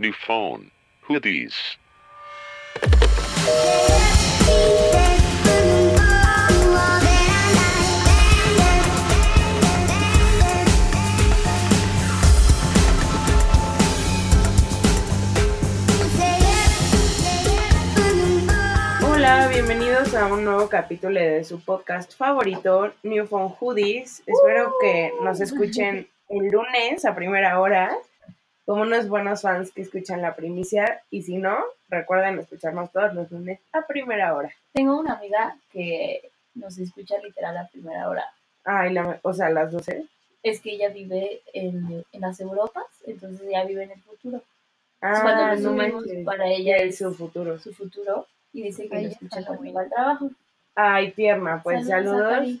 New phone. Hoodies. Hola, bienvenidos a un nuevo capítulo de su podcast favorito, New Phone Hoodies. Espero que nos escuchen el lunes a primera hora, como unos buenos fans que escuchan la primicia. Y si no, recuerden escucharnos todos los lunes a primera hora. Tengo una amiga que nos escucha literal a primera hora. Ay, la, o sea, a las 12. Es que ella vive en, en las Europas, entonces ella vive en el futuro. Ah, Cuando lo no subimos, manches. para ella es su futuro. su futuro y dice que Ay, lo escucha cuando muy va al trabajo. Ay, tierna. Pues saludos, a Cari.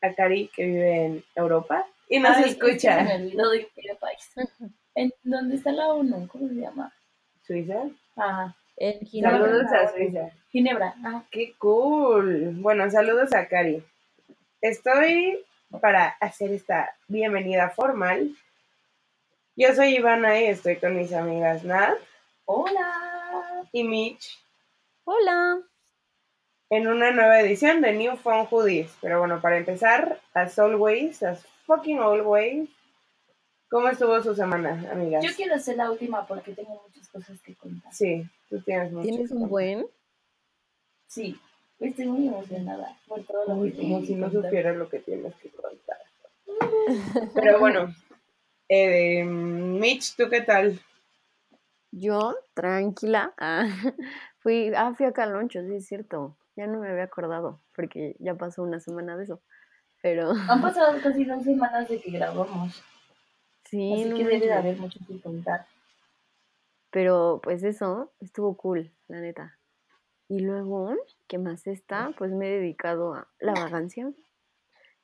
a Cari, que vive en Europa y nos Ay, es que escucha. se me olvidó de qué país. ¿En dónde está la ONU? ¿Cómo se llama? Suiza. Ajá. En Ginebra. Saludos a Suiza. Ginebra. Ah, Qué cool. Bueno, saludos a Cari. Estoy para hacer esta bienvenida formal. Yo soy Ivana y estoy con mis amigas Nat hola. y Mitch Hola. en una nueva edición de New Phone Hoodies. Pero bueno, para empezar, as always, as fucking always, ¿cómo estuvo su semana, amigas? Yo quiero hacer la última porque tengo muchas cosas que contar. Sí, tú tienes mucho. ¿Tienes un buen? Sí, estoy muy emocionada por todo lo Uy, que como si no contar. supieras lo que tienes que contar. Pero bueno, eh, Mitch, ¿tú qué tal? Yo, tranquila. Ah, fui, ah, fui a Caloncho, sí es cierto. Ya no me había acordado, porque ya pasó una semana de eso. Pero Han pasado casi dos semanas de que grabamos, sí, así no que debe de haber mucho que contar. Pero pues eso, estuvo cool, la neta. Y luego, ¿qué más está? Pues me he dedicado a la vagancia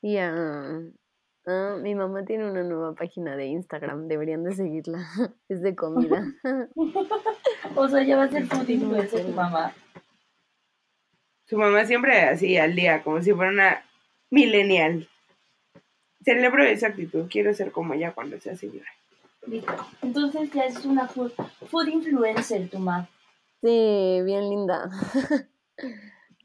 y a... a- mi mamá tiene una nueva página de Instagram, deberían de seguirla. Es de comida. O sea, ya va a ser food influencer tu mamá. Su mamá siempre así al día, como si fuera una millennial. Celebro esa actitud, quiero ser como ella cuando sea señora. Listo. Entonces ya es una food, food influencer tu mamá. Sí, bien linda.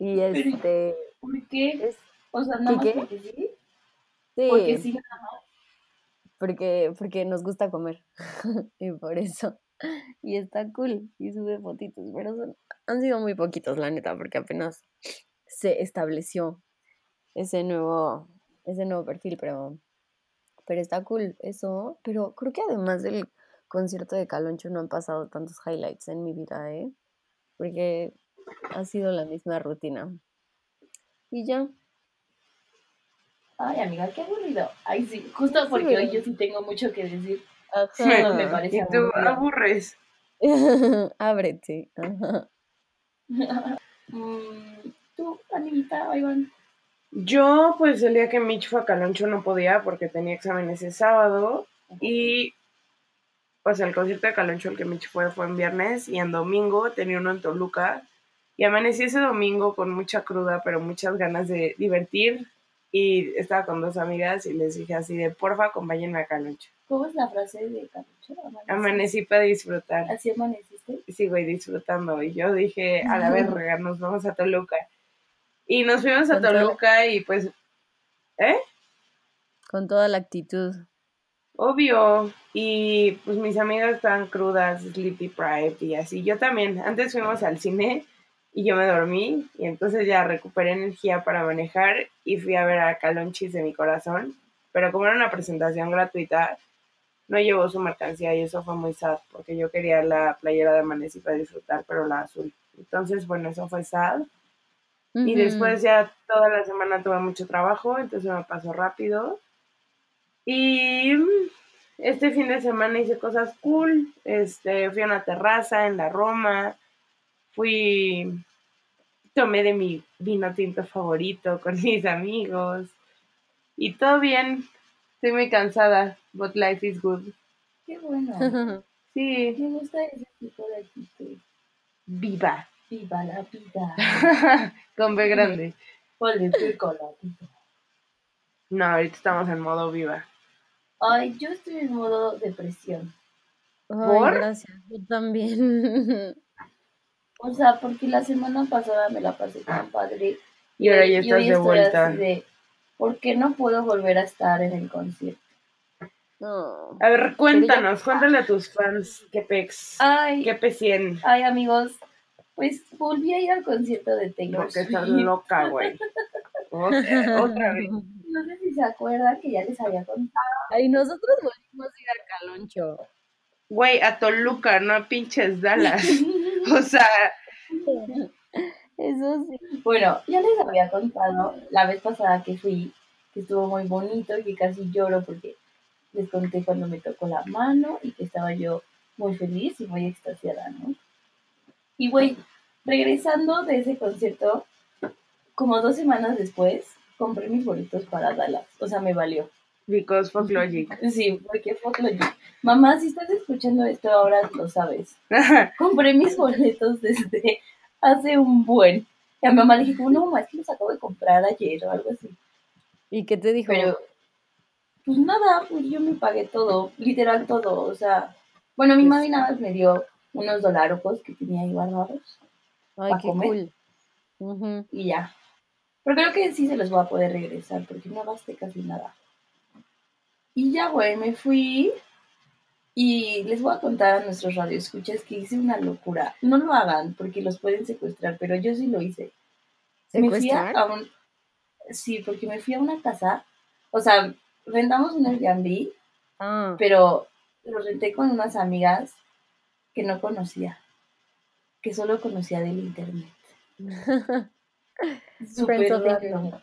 Y este, ¿Por qué? es, O sea, nada más ¿Qué, qué? porque sí. sí, Porque sí, nada más. porque, porque nos gusta comer. Y por eso. Y está cool. Y sube fotitos. Pero son, han sido muy poquitos, la neta, porque apenas se estableció ese nuevo, ese nuevo perfil, pero, pero está cool eso. Pero creo que además del concierto de Caloncho no han pasado tantos highlights en mi vida, ¿eh? Porque ha sido la misma rutina. Y ya. Ay, amiga, qué aburrido. Ay, sí, justo porque hoy yo sí tengo mucho que decir. Ajá. me parece Y tú aburrido. aburres. Ábrete. Ajá. Mm, Tú, amiguita, Iván. Yo, pues el día que Mitch fue a Caloncho no podía porque tenía exámenes ese sábado. Y pues el concierto de Caloncho el que Mitch fue fue en viernes y en domingo tenía uno en Toluca. Y amanecí ese domingo con mucha cruda, pero muchas ganas de divertir. Y estaba con dos amigas y les dije así de, porfa, acompáñenme a Caloncho. ¿Cómo es la frase de Capucho? Amanecí. Amanecí para disfrutar. ¿Así amaneciste? Y sigo ahí disfrutando. Y yo dije, a la verga, nos vamos a Toluca. Y nos fuimos a Toluca y pues, ¿eh? Con toda la actitud. Obvio. Y pues mis amigas estaban crudas, sleepy deprived y así. Yo también. Antes fuimos al cine y yo me dormí y entonces ya recuperé energía para manejar y fui a ver a Calonchis de mi corazón. Pero como era una presentación gratuita, no llevó su mercancía y eso fue muy sad porque yo quería la playera de Amanecí para disfrutar, pero la azul. Entonces, bueno, eso fue sad. Y después ya toda la semana tuve mucho trabajo, entonces me pasó rápido. Y mm, este fin de semana hice cosas cool. Este, fui a una terraza en la Roma. Fui, tomé de mi vino tinto favorito con mis amigos. Y todo bien. Estoy muy cansada, but life is good. Qué bueno. Sí, Me gusta ese tipo de actitud. viva. Viva la vida. con B grande. Ponle pico la vida. No, ahorita estamos en modo viva. Ay, yo estoy en modo depresión. Ay, ¿Por? gracias. Yo también. O sea, porque la semana pasada me la pasé tan padre. Y ahora ya y hoy estás de estoy vuelta. así de, ¿por qué no puedo volver a estar en el concierto? No. A ver, cuéntanos, cuéntale a tus fans qué pex, Ay, qué P100. ay, amigos, pues volví a ir al concierto de Taylor Porque estás loca, güey. Otra, otra vez. No sé si se acuerdan que ya les había contado. Ay, nosotros volvimos a ir a Caloncho. Güey, a Toluca, no a pinches Dallas. O sea, Eso sí. Bueno, ya les había contado la vez pasada que fui, que estuvo muy bonito y que casi lloro porque les conté cuando me tocó la mano y que estaba yo muy feliz y muy extasiada, ¿no? Y güey, regresando de ese concierto, como dos semanas después, compré mis boletos para Dallas. O sea, me valió. because fuck logic. Sí, porque fue lo yo. Mamá, si estás escuchando esto ahora lo sabes. Compré mis boletos desde hace un buen. Y a mi mamá le dije, como, no, mamá, es que los acabo de comprar ayer o algo así. ¿Y qué te dijo? Pero, pues nada, pues yo me pagué todo, literal todo. O sea, bueno, mi Pues- mami nada más me dio unos dolarocos que tenía ahí guardados Ay, ¿pa' qué comer? cool. Y ya. Pero creo que sí se los voy a poder regresar porque no gasté casi nada. Y ya, güey, me fui y les voy a contar a nuestros radioescuchas que hice una locura. No lo hagan porque los pueden secuestrar, pero yo sí lo hice. Me fui a, ¿Secuestrar? a un... Sí, porque me fui a una casa, o sea, rentamos un Airbnb, Ah, pero lo renté con unas amigas que no conocía, que solo conocía del internet. Friends of. Internet.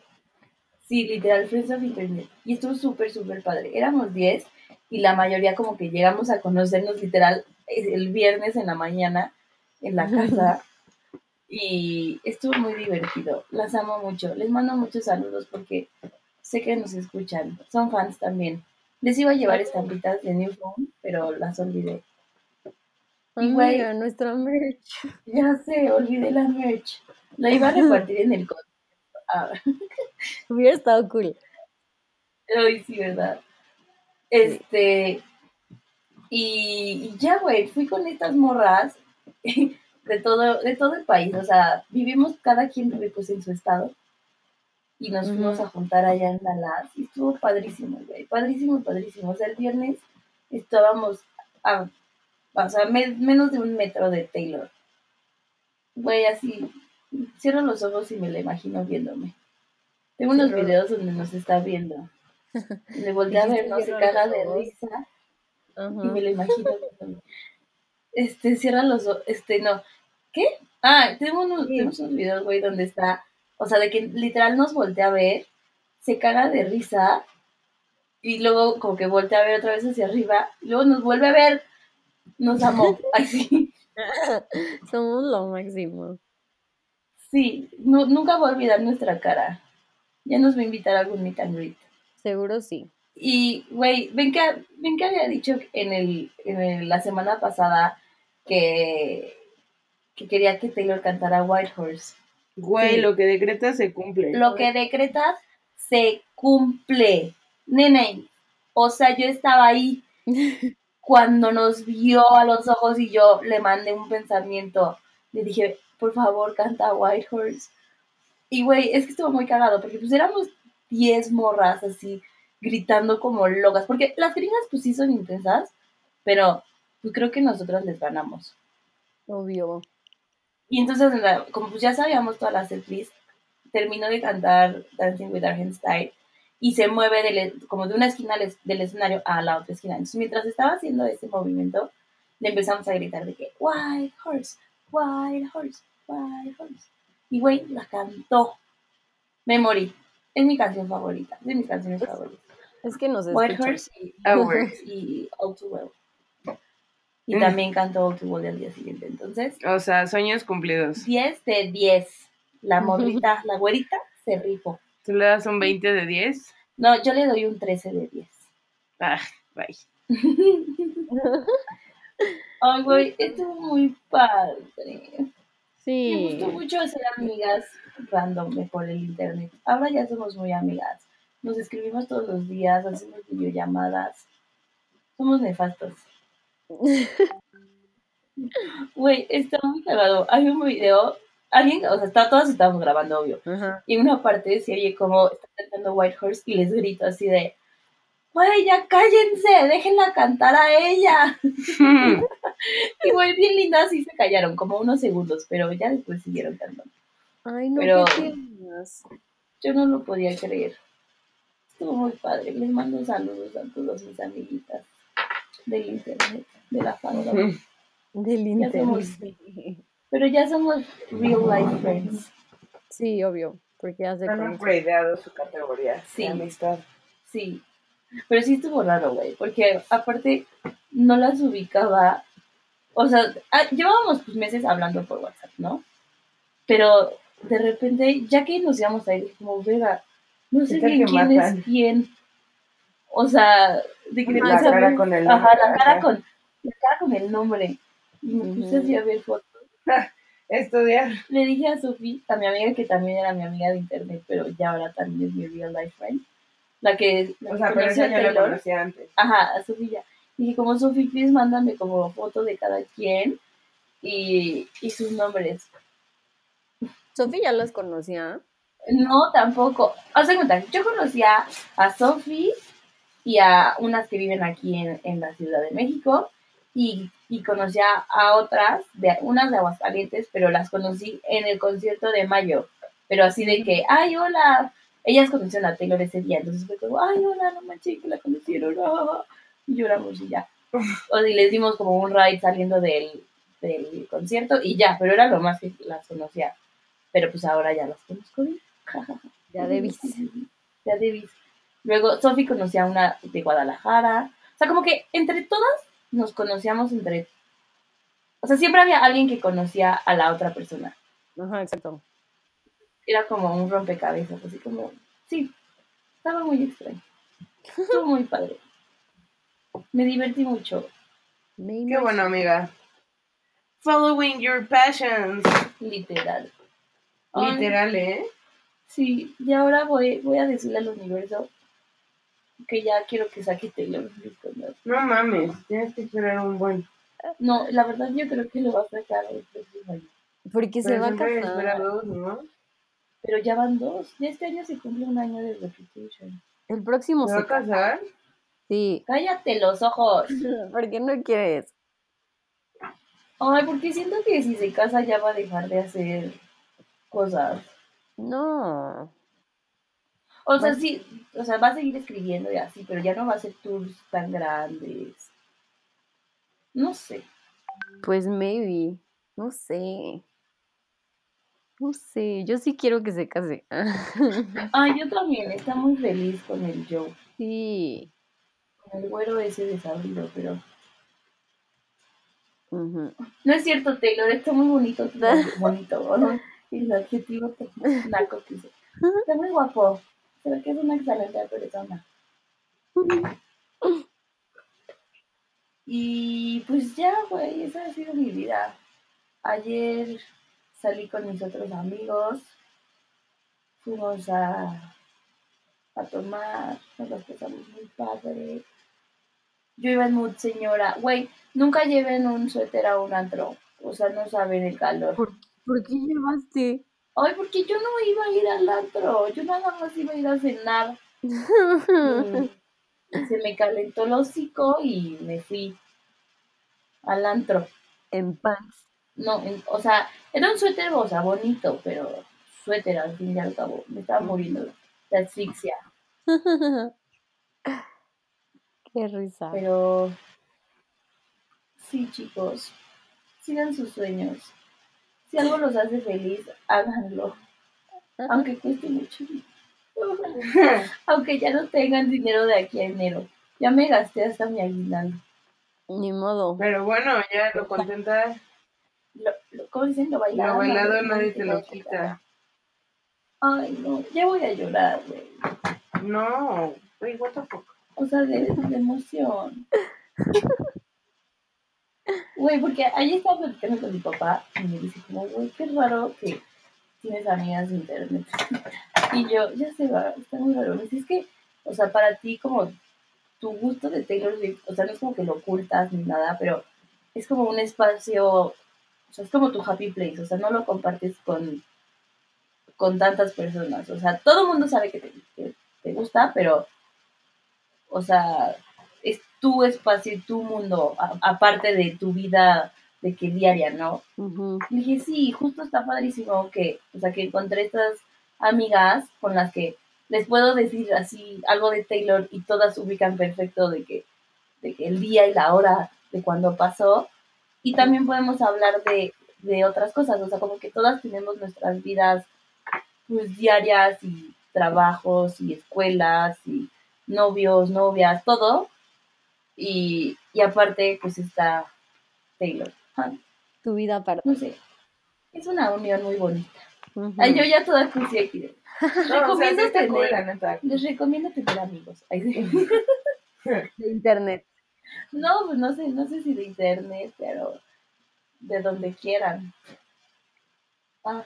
Sí, literal, Friends of Internet. Y estuvo súper, súper padre. Éramos 10 y la mayoría como que llegamos a conocernos literal el viernes en la mañana en la casa. Y estuvo muy divertido. Las amo mucho. Les mando muchos saludos porque sé que nos escuchan. Son fans también. Les iba a llevar estampitas de New Phone, pero las olvidé. Y, güey, nuestra merch. Ya sé, olvidé la merch. La iba a repartir en el. Ah, Hubiera estado cool. Ay, sí, ¿verdad? Este. Y, y ya, güey, fui con estas morras de todo, de todo el país. O sea, vivimos cada quien pues en su estado. Y nos fuimos a juntar allá en Dallas. Y estuvo padrísimo, güey. Padrísimo, padrísimo. O sea, el viernes estábamos a, o sea, me- menos de un metro de Taylor. Güey, así. Cierro los ojos y me la imagino viéndome. Tengo unos videos donde nos está viendo. Le volteé a ver, no se caga de risa y me lo imagino viéndome. Este, cierra los ojos, este, no. ¿Qué? Ah, tengo unos, Sí. tenemos unos videos, güey, donde está, o sea, de que literal nos voltea a ver, se caga de risa y luego como que voltea a ver otra vez hacia arriba, y luego nos vuelve a ver, nos amó, así. Somos lo máximo. Sí, nu- nunca voy a olvidar nuestra cara. Ya nos va a invitar a algún meet and greet. Seguro sí. Y, güey, ven que, ven que había dicho en, el, en el- la semana pasada que, que quería que Taylor cantara White Horse. Güey, Sí. lo que decreta se cumple. Lo que decretas se cumple. Nene, o sea, yo estaba ahí cuando nos vio a los ojos y yo le mandé un pensamiento. Le dije, por favor, canta White Horse. Y, güey, es que estuvo muy cagado porque pues éramos 10 morras así gritando como locas. Porque las gringas pues sí son intensas, pero pues creo que nosotras les ganamos. Obvio. Y entonces, como pues ya sabíamos toda la setlist, terminó de cantar Dancing with Our Style y se mueve del- como de una esquina del es- del escenario a la otra esquina. Entonces, mientras estaba haciendo ese movimiento, le empezamos a gritar de que White Horse, White Horse, White Horse. Y güey, la cantó. Me morí. Es mi canción favorita, es de mis canciones favoritas. Es que nos White escucha. Horse y, Hours. y All Too Well. Y Mm. también cantó All Too Well al día siguiente. Entonces, O sea, sueños cumplidos. 10 de 10. La morrita, la güerita, se rifó. ¿Tú le das un 20 de 10? No, yo le doy un 13 de 10. Ah, bye. Ay, güey, estuvo muy padre. Me Sí. gustó mucho hacer amigas random por el internet. Ahora ya somos muy amigas. Nos escribimos todos los días, hacemos videollamadas. Somos nefastos. Güey, está muy cagado. Hay un video, alguien, o sea, está, todos estábamos grabando, obvio. Y una parte se oye como está cantando White Horse y les grito así de, güey, ya cállense, déjenla cantar a ella. Y güey, bien lindas, sí se callaron, como unos segundos, pero ya después siguieron cantando. Ay, no, Pero- qué. Yo no lo podía creer. Estuvo muy padre. Les mando saludos a todos mis amiguitas del internet, de la farola. Del internet. Pero ya somos real life friends. Sí, obvio, porque ya se Han upgradeado su categoría Sí. de amistad. Sí. Pero sí estuvo raro, güey. Porque aparte no las ubicaba. O sea, ah, llevábamos pues, meses hablando por WhatsApp, ¿no? Pero de repente, ya que nos íbamos a ir, como, verga, no sé ¿Qué tal bien quién matan? es quién. O sea, de que La cara con el Ajá, nombre, la cara ajá. con, la cara con el nombre. Y me puse Ujú. así a ver fotos. Estudiar. Le dije a Sofi, a mi amiga que también era mi amiga de internet, pero ya ahora también es mi real life friend. La que, la O que sea, pero conoció esa a yo la Taylor. conocía antes. Ajá, a Sofía. Dije, como Sofi, please mándame como foto de cada quien y, y sus nombres. Sofía ya las conocía. No, tampoco. Haz de cuenta, yo conocía a Sofi y a unas que viven aquí en, en la Ciudad de México y, y conocía a otras, de unas de Aguascalientes, pero las conocí en el concierto de mayo. Pero así de que, ay, hola. Ellas conocieron a Taylor ese día, entonces fue como, ay, hola, no manches, que la conocieron. ah". Y lloramos y ya. O si les dimos como un ride saliendo del, del concierto y ya, pero era lo más que las conocía. Pero pues ahora ya las conozco bien. Ya debís. Ya debís. Luego Sofi conocía a una de Guadalajara. O sea, como que entre todas nos conocíamos entre... O sea, siempre había alguien que conocía a la otra persona. Ajá, exacto. Era como un rompecabezas, así como... Sí, estaba muy extraño. Estuvo muy padre. Me divertí mucho, Me Qué imagino. bueno, amiga. Following your passions. literal. Literal, ¿eh? Sí, y ahora voy, voy a decirle al universo que ya quiero que saque Taylor. No mames, tienes que esperar un buen. No, la verdad yo creo que lo va a sacar el próximo año. Porque se va a casar. dos, ¿no? Pero ya van dos. Ya este año se cumple un año de Reputation. El próximo ¿Se va a casar? Sí. Cállate los ojos. ¿Por qué no quieres? Ay, porque siento que si se casa ya va a dejar de hacer cosas. No. O sea, Bueno. sí, o sea, va a seguir escribiendo y así, pero ya no va a hacer tours tan grandes. No sé. Pues maybe. No sé. No sé. Yo sí quiero que se case. Ay, yo también, está muy feliz con el Joe. sí. Con el güero ese desabrido, pero. Ujú. No es cierto, Taylor, está muy bonito. bonito, ¿no? Y el adjetivo naco que. Está muy guapo. Ve que es una excelente persona. Y pues ya, güey, esa ha sido mi vida. Ayer salí con mis otros amigos. Fuimos a, a tomar, nos las pasamos muy padre. Yo iba en mood señora. Güey, nunca lleven un suéter a un antro. O sea, no saben el calor. ¿Por qué llevaste? Ay, porque yo no iba a ir al antro. Yo nada más iba a ir a cenar. Y se me calentó el hocico y me fui al antro. en pants. No, en- o sea, era un suéter, o sea, bonito, pero suéter al fin y al cabo. Me estaba muriendo de asfixia. Qué risa. Pero sí, chicos, sigan sus sueños. Si algo los hace feliz, háganlo. Aunque cueste mucho. Aunque ya no tengan dinero de aquí a enero. Ya me gasté hasta mi aguinaldo. Ni modo. Pero bueno, ya lo contenta. Lo, lo- ¿Cómo dicen? Lo bailado. Lo bailado nadie te lo quita. Ay, no, ya voy a llorar, güey. No, güey, what the fuck. O sea, de, de emoción. Güey, porque ahí estaba platicando con mi papá y me dice como, güey, qué raro que tienes amigas de internet. Y yo, ya se va, está muy raro. Me es que, o sea, para ti como tu gusto de Taylor Swift, o sea, no es como que lo ocultas ni nada, pero es como un espacio, o sea, es como tu happy place, o sea, no lo compartes con, con tantas personas, o sea, todo el mundo sabe que te, que te gusta, pero, o sea, tu espacio, y tu mundo, a- aparte de tu vida de que diaria, ¿no? Ujú. Y dije, sí, justo está padrísimo que, o sea, que encontré estas amigas con las que les puedo decir así algo de Taylor y todas ubican perfecto de que, de que el día y la hora de cuando pasó. Y también podemos hablar de, de otras cosas, o sea, como que todas tenemos nuestras vidas pues diarias y trabajos y escuelas y novios, novias, todo. Y, y aparte, pues está Taylor. Ah, Tu vida aparte. no sé, es una unión muy bonita. Ay, yo ya toda cursi aquí. No, o sea, recomiendo sí tener- cool, la neta. Les recomiendo tener amigos. Ay, sí. De internet. No, pues no sé, no sé si de internet, pero de donde quieran. Ah,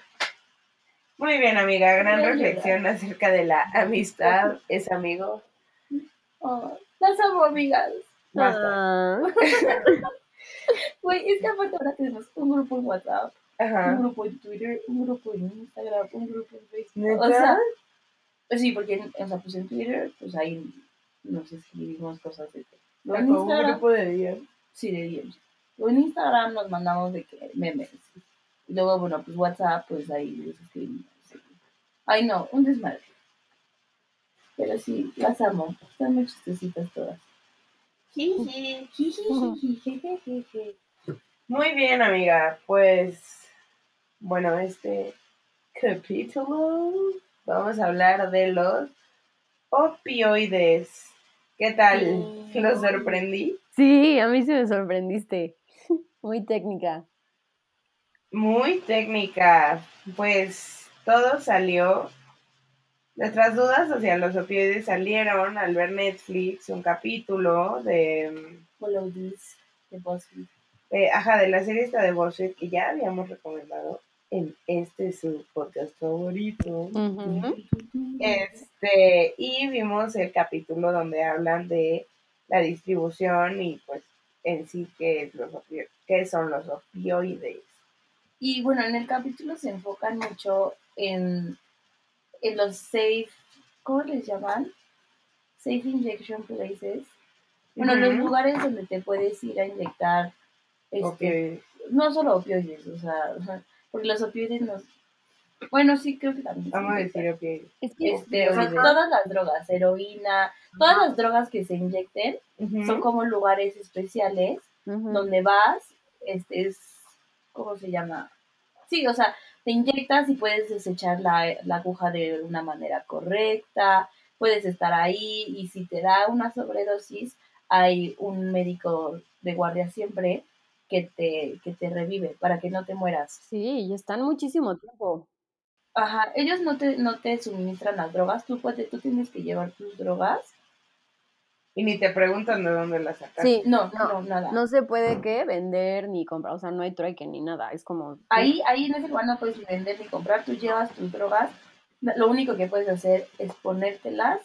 Muy bien, amiga. Gran reflexión acerca de la amistad. Es amigo. oh, las amo, amigas. Basta. Güey, es que aparte ahora tenemos un grupo en WhatsApp, un grupo en Twitter, un grupo en Instagram, un grupo en Facebook. ¿Neta? O sea, pues sí, porque en, o sea, pues en Twitter, pues ahí nos escribimos cosas de En un grupo de días. Sí, de DMs. Luego en Instagram nos mandamos de que memes. Y luego, bueno, pues WhatsApp, pues ahí les escribimos. Ay, no, un desmadre. Pero sí, las amo. Están muy chistositas todas. Muy bien, amiga. Pues, bueno, este capítulo vamos a hablar de los opioides. ¿Qué tal? ¿Lo sorprendí? Sí, a mí sí me sorprendiste. Muy técnica. Muy técnica. Pues todo salió Nuestras dudas hacia los opioides salieron al ver Netflix un capítulo de, Follow this, de BuzzFeed. de, ajá, de la serie esta de BuzzFeed que ya habíamos recomendado en este su podcast favorito. Este, y vimos el capítulo donde hablan de la distribución y pues en sí qué, es los opio- qué son los opioides. Y bueno, en el capítulo se enfocan mucho en, en los safe, ¿cómo les llaman? Safe injection places. Bueno, los lugares donde te puedes ir a inyectar, este, Opioides. no solo opioides, o sea, porque los opioides nos... Bueno, sí, creo que también. Vamos a decir opioides. Es que Este, o sea, todas las drogas, heroína, todas las drogas que se inyecten son como lugares especiales donde vas, este es, ¿cómo se llama? Sí, o sea, te inyectas y puedes desechar la, la aguja de una manera correcta, puedes estar ahí y si te da una sobredosis, hay un médico de guardia siempre que te, que te revive para que no te mueras. Sí, y están muchísimo tiempo. Ajá, ellos no te, no te suministran las drogas, tú, puedes, tú tienes que llevar tus drogas. Y ni te preguntan de dónde las sacas. Sí, No, no, no, nada. no se puede que vender ni comprar, o sea, no hay trueque ni nada, es como... Ahí, ahí en ese lugar no puedes ni vender ni comprar, tú llevas tus drogas, lo único que puedes hacer es ponértelas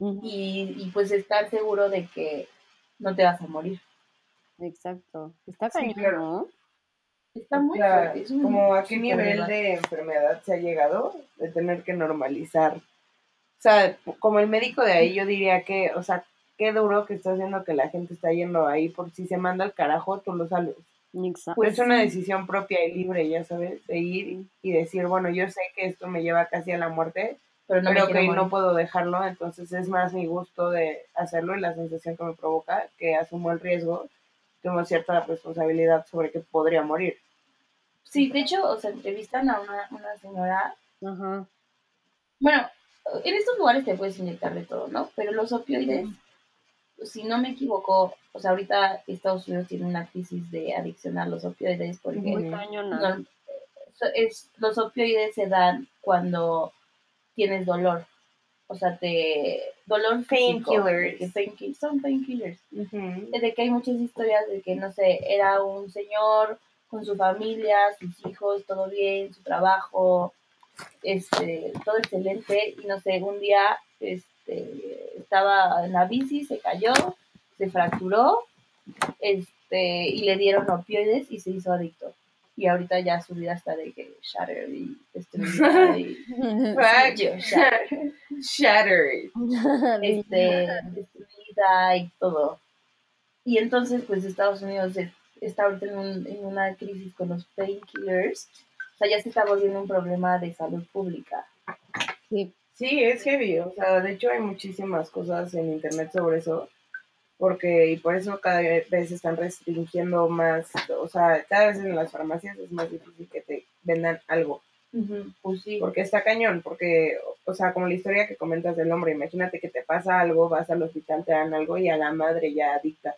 y, y, pues estar seguro de que no te vas a morir. Exacto. Está Sí, cañón, claro. ¿no? Está muy La- fuerte. es un como a qué nivel de enfermedad se ha llegado de tener que normalizar. O sea, como el médico de ahí, yo diría que, o sea, qué duro que está haciendo que la gente está yendo ahí, por si se manda al carajo, tú lo sabes. Exacto. Pues es una decisión propia y libre, ya sabes, de ir y decir, bueno, yo sé que esto me lleva casi a la muerte, Pero no quiero que morir. no puedo dejarlo, entonces es más mi gusto de hacerlo y la sensación que me provoca, que asumo el riesgo, tengo cierta responsabilidad sobre que podría morir. Sí, de hecho, o sea, entrevistan a una, una señora. Ajá. Bueno, en estos lugares te puedes inyectar de todo, ¿no? Pero los opioides, si no me equivoco, o sea, ahorita Estados Unidos tiene una crisis de adicción a los opioides porque Muy no- es, los opioides se dan cuando tienes dolor. O sea, te dolor Painkillers. son painkillers. Ujú. de que hay muchas historias de que, no sé, era un señor con su familia, sus hijos, todo bien, su trabajo, este, todo excelente, y no sé, un día, es- este, estaba en la bici, se cayó, se fracturó, este, y le dieron opioides y se hizo adicto. Y ahorita ya su vida está de que shatter y destruida y Fuck. Shatter. Shattered. este, destruida y todo. Y entonces, pues Estados Unidos es- está ahorita en, un- en una crisis con los painkillers. O sea, ya se está volviendo un problema de salud pública. Sí, Sí, es heavy. O sea, de hecho hay muchísimas cosas en internet sobre eso. Porque, y por eso cada vez están restringiendo más. O sea, cada vez en las farmacias es más difícil que te vendan algo. Pues sí. Porque está cañón, porque, o sea, como la historia que comentas del hombre, imagínate que te pasa algo, vas al hospital, te dan algo y a la madre ya adicta.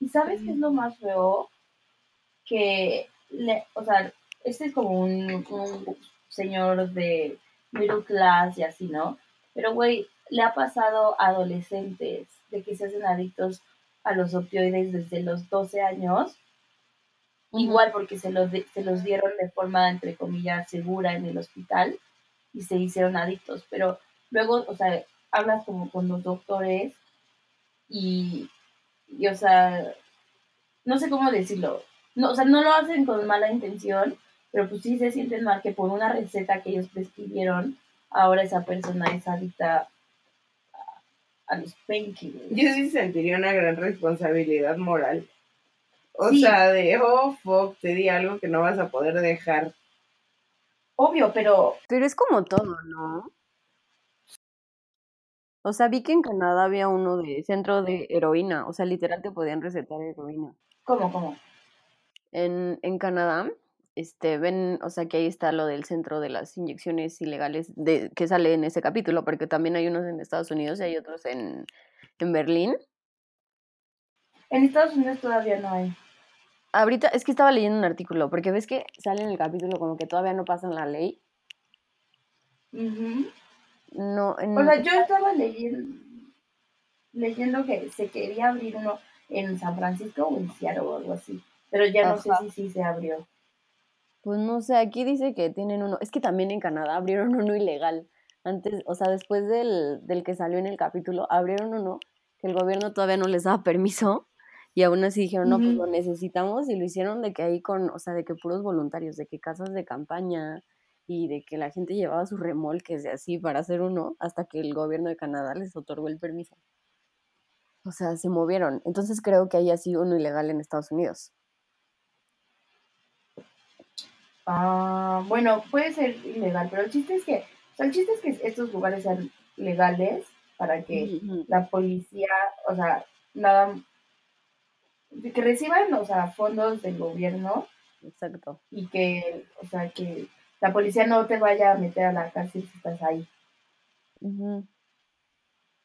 ¿Y sabes qué es lo más feo? Que, le, o sea, este es como un, un señor de middle class y así, ¿no? Pero, güey, le ha pasado a adolescentes de que se hacen adictos a los opioides desde los 12 años. Igual porque se los, de- se los dieron de forma, entre comillas, segura en el hospital y se hicieron adictos. Pero luego, o sea, hablas como con los doctores y, y, o sea, no sé cómo decirlo. No, o sea, no lo hacen con mala intención, pero pues sí se sienten mal que por una receta que ellos prescribieron, ahora esa persona es adicta a, a los painkillers. Yo sí sentiría una gran responsabilidad moral. O Sí. sea, de, oh, fuck, te di algo que no vas a poder dejar. Obvio, pero Pero es como todo, ¿no? O sea, vi que en Canadá había uno de centro de heroína. O sea, literal te podían recetar heroína. ¿cómo, cómo? En, en Canadá, este, ven, o sea, que ahí está lo del centro de las inyecciones ilegales de, que sale en ese capítulo, porque también hay unos en Estados Unidos y hay otros en, en Berlín. En Estados Unidos todavía no hay. Ahorita es que estaba leyendo un artículo, porque ves que sale en el capítulo como que todavía no pasan la ley. No, en, O sea, yo estaba leyendo, leyendo que se quería abrir uno en San Francisco o en Seattle o algo así, pero ya no sé si sí se abrió. Pues no sé, aquí dice que tienen uno. Es que también en Canadá abrieron uno ilegal. Antes, o sea, después del, del que salió en el capítulo, abrieron uno que el gobierno todavía no les daba permiso. Y aún así dijeron, no, pues lo necesitamos. Y lo hicieron de que ahí con, o sea, de que puros voluntarios, de que casas de campaña y de que la gente llevaba sus remolques y así para hacer uno, hasta que el gobierno de Canadá les otorgó el permiso. O sea, se movieron. Entonces creo que hay así uno ilegal en Estados Unidos. Ah, bueno, puede ser ilegal, pero el chiste es que, o sea, el chiste es que estos lugares sean legales para que la policía, o sea, nada, que reciban, o sea, fondos del gobierno Exacto. y que, o sea, que la policía no te vaya a meter a la cárcel si estás ahí. Ujú.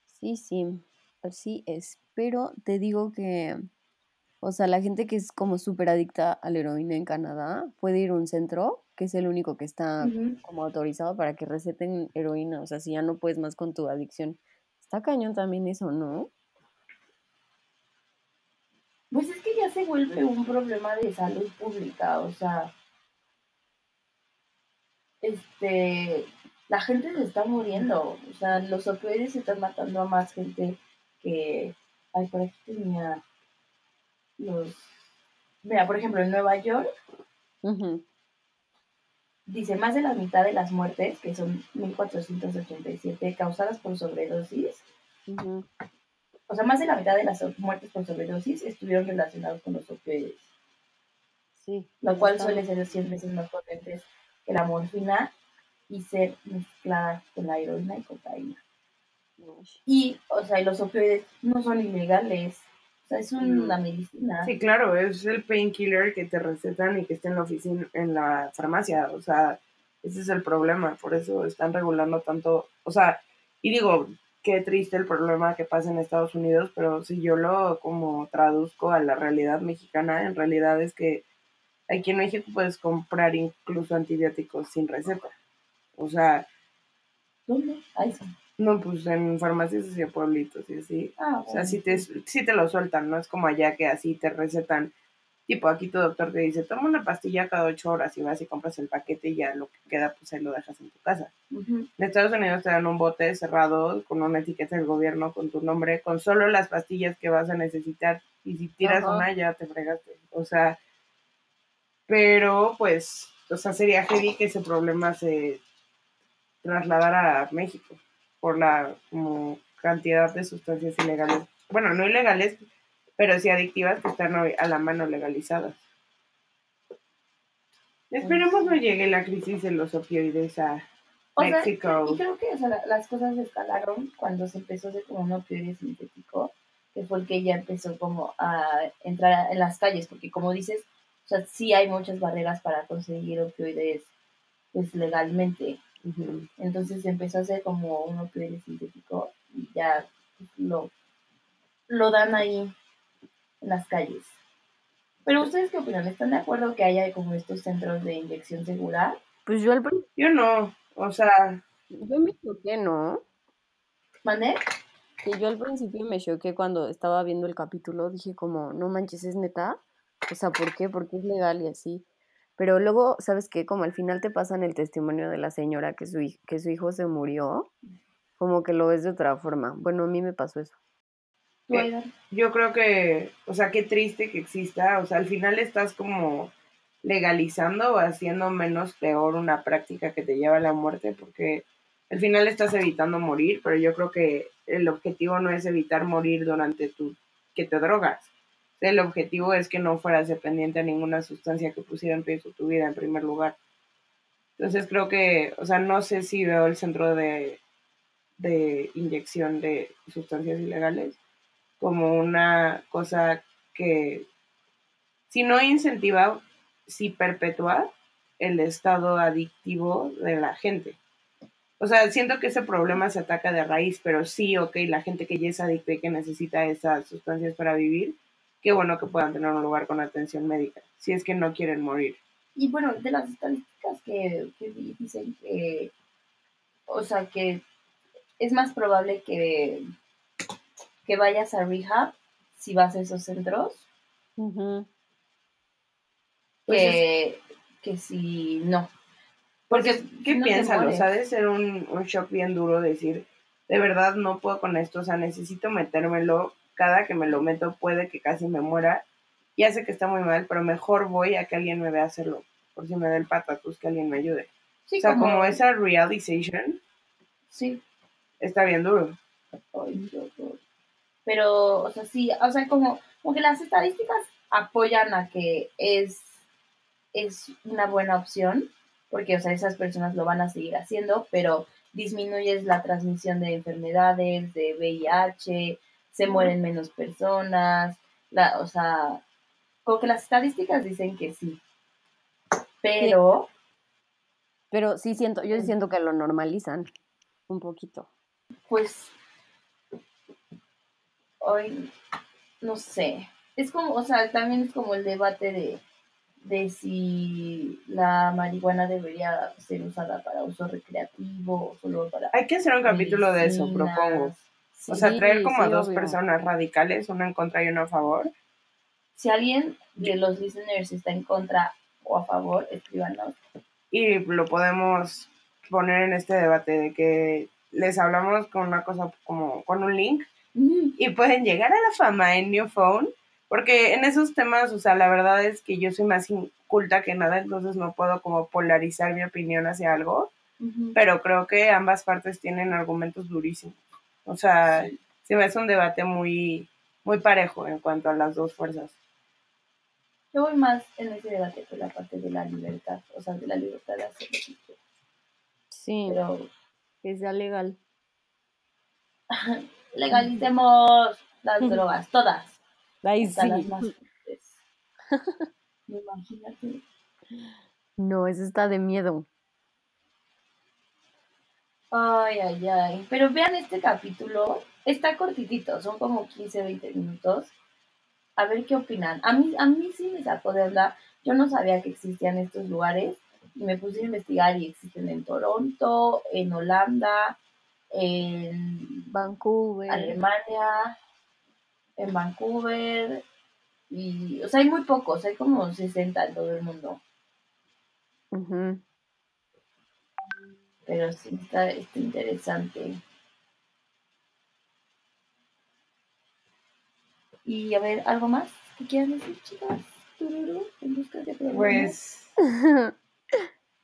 Sí, sí, así es. Pero te digo que, o sea, la gente que es como súper adicta a la heroína en Canadá puede ir a un centro, que es el único que está como autorizado para que receten heroína. O sea, si ya no puedes más con tu adicción. Está cañón también eso, ¿no? Pues es que ya se vuelve un problema de salud pública, o sea, este, la gente se está muriendo, o sea, los opioides están matando a más gente que, ay, por aquí tenía los, mira, por ejemplo, en Nueva York dice más de la mitad de las muertes, que son 1.487, causadas por sobredosis, o sea, más de la mitad de las muertes por sobredosis estuvieron relacionados con los opioides. Sí. lo cual está- suele ser 100 veces más potentes que la morfina y ser mezclada con la heroína y cocaína. Y, o sea, y los opioides no son ilegales, o sea, es una medicina. Sí, claro, es el painkiller que te recetan y que está en la oficina, en la farmacia. O sea, ese es el problema. Por eso están regulando tanto. O sea, y digo, qué triste el problema que pasa en Estados Unidos, pero si yo lo como traduzco a la realidad mexicana, en realidad es que aquí en México puedes comprar incluso antibióticos sin receta. O sea, ¿Dónde? Ahí sí. No, pues en farmacias y pueblitos y así. Ah, O sea, sí te, sí te lo sueltan, no es como allá que así te recetan tipo, aquí tu doctor te dice, toma una pastilla cada ocho horas y vas y compras el paquete y ya lo que queda, pues ahí lo dejas en tu casa. En Estados Unidos te dan un bote cerrado con una etiqueta del gobierno con tu nombre, con solo las pastillas que vas a necesitar. Y si tiras una, ya te fregaste. O sea, pero pues, o sea, sería heavy que ese problema se trasladara a México por la como, cantidad de sustancias ilegales. Bueno, no ilegales, pero sí adictivas que están hoy a la mano legalizadas. Esperemos no llegue la crisis de los opioides a O sea, México. y creo que o sea, la- las cosas escalaron cuando se empezó a hacer como un opioide sintético, que fue el que ya empezó como a entrar en las calles, porque como dices, o sea, sí hay muchas barreras para conseguir opioides pues legalmente. Entonces empezó a hacer como un opioide sintético y ya lo, lo dan ahí en las calles. Pero ustedes qué opinan? ¿Están de acuerdo que haya como estos centros de inyección segura? Pues yo al principio, Yo no, o sea, yo me choqué, ¿no? ¿Mande? Que yo al principio me choqué cuando estaba viendo el capítulo, dije como, no manches, ¿es neta? O sea, ¿por qué? Porque es legal y así. Pero luego, ¿sabes qué? Como al final te pasan el testimonio de la señora que su, que su hijo se murió, como que lo ves de otra forma. Bueno, a mí me pasó eso. ¿Tú, Eh, yo creo que, o sea, qué triste que exista, o sea, al final estás como legalizando o haciendo menos peor una práctica que te lleva a la muerte, porque al final estás evitando morir, pero yo creo que el objetivo no es evitar morir durante tu, que te drogas. El objetivo es que no fueras dependiente a ninguna sustancia que pusiera en riesgo tu vida en primer lugar. Entonces creo que, o sea, no sé si veo el centro de, de inyección de sustancias ilegales como una cosa que, si no incentiva, si perpetúa el estado adictivo de la gente. O sea, siento que ese problema se ataca de raíz, pero sí, ok, la gente que ya es adicta y que necesita esas sustancias para vivir, qué bueno que puedan tener un lugar con atención médica, si es que no quieren morir. Y bueno, de las estadísticas que, que vi, dicen que, o sea, que es más probable que, que vayas a rehab si vas a esos centros Ujú. Pues que, que si no. Porque, si ¿qué no piensan? O sea, debe ser un, un shock bien duro decir, de verdad no puedo con esto, o sea, necesito metérmelo, cada que me lo meto puede que casi me muera, ya sé que está muy mal, pero mejor voy a que alguien me vea hacerlo, por si me da el patatús, que alguien me ayude. Sí, o sea, como, esa realization Sí, está bien duro. Ay. Pero, o sea, sí, o sea, como, como que las estadísticas apoyan a que es, es una buena opción, porque, o sea, esas personas lo van a seguir haciendo, pero disminuyes la transmisión de enfermedades, de VIH, se mueren menos personas, la, o sea, como que las estadísticas dicen que sí. Pero, Pero sí siento, yo siento que lo normalizan un poquito. pues, hoy, no sé, es como, o sea, también es como el debate de, de si la marihuana debería ser usada para uso recreativo o solo para... Hay que hacer un capítulo de eso, propongo. Sí. O sea, traer como a dos obvio. personas radicales, una en contra y una a favor. si alguien de los listeners está en contra o a favor, escríbanos. y lo podemos poner en este debate de que les hablamos con una cosa como con un link y pueden llegar a la fama en New Phone porque en esos temas, o sea, la verdad es que yo soy más inculta que nada, entonces no puedo como polarizar mi opinión hacia algo, pero creo que ambas partes tienen argumentos durísimos. O sea, Sí. se me hace un debate muy muy parejo en cuanto a las dos fuerzas. Yo voy más en ese debate por la parte de la libertad, o sea, de la libertad de hacer lo que quieras. Sí, Pero que sea legal. legalicemos las drogas, todas. Las sí. más fuertes. Imagínate. No, eso está de miedo. Ay, ay, ay. Pero vean este capítulo. Está cortitito, son como 15, 20 minutos. A ver qué opinan. A mí, a mí sí me sacó de onda. Yo no sabía que existían estos lugares. Y me puse a investigar y existen en Toronto, en Holanda, en Vancouver. Alemania, en Vancouver, Y, o sea, hay muy pocos, hay como 60 en todo el mundo. Ujú. Pero sí está, está interesante. Y a ver, ¿algo más que quieran decir, chicas? Tururú, en busca de problemas. Pues,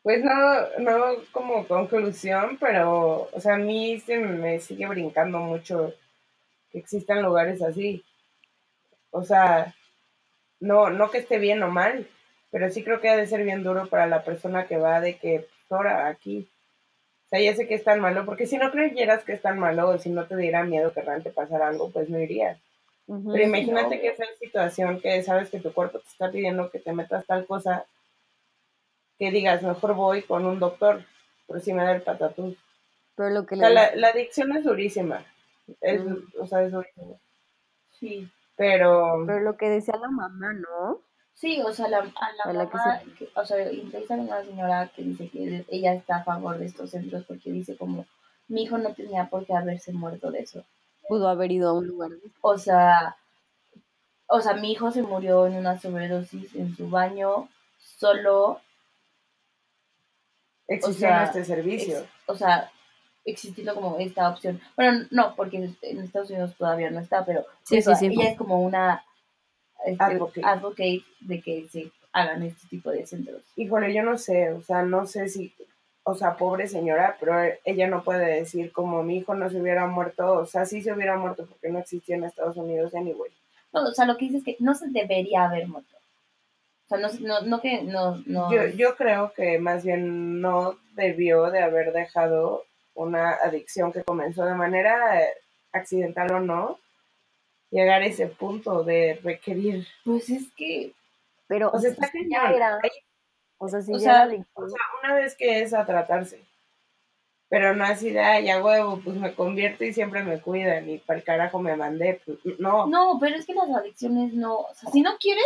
pues no, no como conclusión, pero, o sea, a mí se me sigue brincando mucho que existan lugares así. O sea, no, no que esté bien o mal, pero sí creo que ha de ser bien duro para la persona que va de que, pues, ahora aquí. Sea, ya sé que es tan malo, porque si no creyeras que es tan malo o si no te diera miedo que realmente pasara algo, pues no irías. Pero imagínate no. que esa situación que sabes que tu cuerpo te está pidiendo que te metas tal cosa, que digas, mejor voy con un doctor, por si me da el patatús. Pero lo que O le sea, la, la adicción es durísima. Es, Mm. O sea, es durísima. Sí. Pero, pero lo que decía la mamá, ¿no? Sí, o sea, la, a la A la que que- o sea, entrevistan a una señora que dice que ella está a favor de estos centros porque dice como, mi hijo no tenía por qué haberse muerto de eso. Pudo haber ido a un lugar. O sea, o sea, mi hijo se murió en una sobredosis en su baño solo, existiendo sea, este servicio. ex- o sea, existiendo como esta opción. Bueno, no, porque en en Estados Unidos todavía no está, pero Sí, eso, sí, sí. ella es como una este, Advocate. advocate de que se hagan este tipo de centros. Híjole, yo no sé, o sea, no sé si, o sea, pobre señora, pero ella no puede decir como mi hijo no se hubiera muerto, o sea, sí se hubiera muerto porque no existía en Estados Unidos anyway. No, o sea, lo que dice es que no se debería haber muerto. O sea, no, no, no que no, no. Yo, yo creo que más bien no debió de haber dejado una adicción que comenzó de manera accidental o no, llegar a ese punto de requerir. Pues es que, Pero O sea, está si ya era. O sea, si O ya sea, era adicción. O sea, una vez que es a tratarse, pero no así de, ay, a huevo, pues me convierto y siempre me cuidan y para el carajo me mandé, pues no. no, pero es que las adicciones no. O sea, si no quieres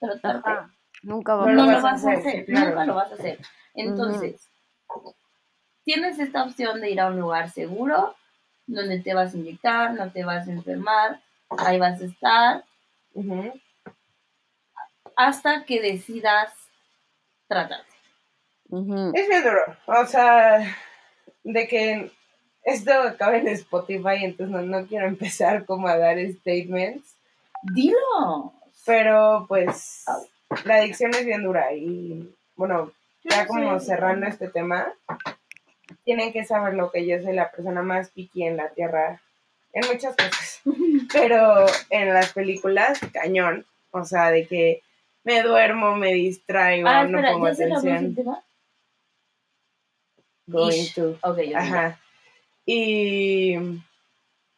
tratarte, Ajá. Nunca va no, lo lo vas a hacer, sí, claro. nunca lo vas a hacer. Entonces, tienes esta opción de ir a un lugar seguro, donde te vas a inyectar, no te vas a enfermar, ahí vas a estar, hasta que decidas tratarte. Es bien duro. O sea, de que esto acaba en Spotify, entonces no, no quiero empezar como a dar statements. Dilo. Pero pues la adicción es bien dura y bueno, ya como cerrando este tema, tienen que saber lo que yo soy la persona más picky en la tierra, en muchas cosas, pero en las películas, cañón, o sea, de que me duermo, me distraigo, Ah, no espera, pongo ¿ya cerramos el atención, going to. Ok, ok. Ajá. Y,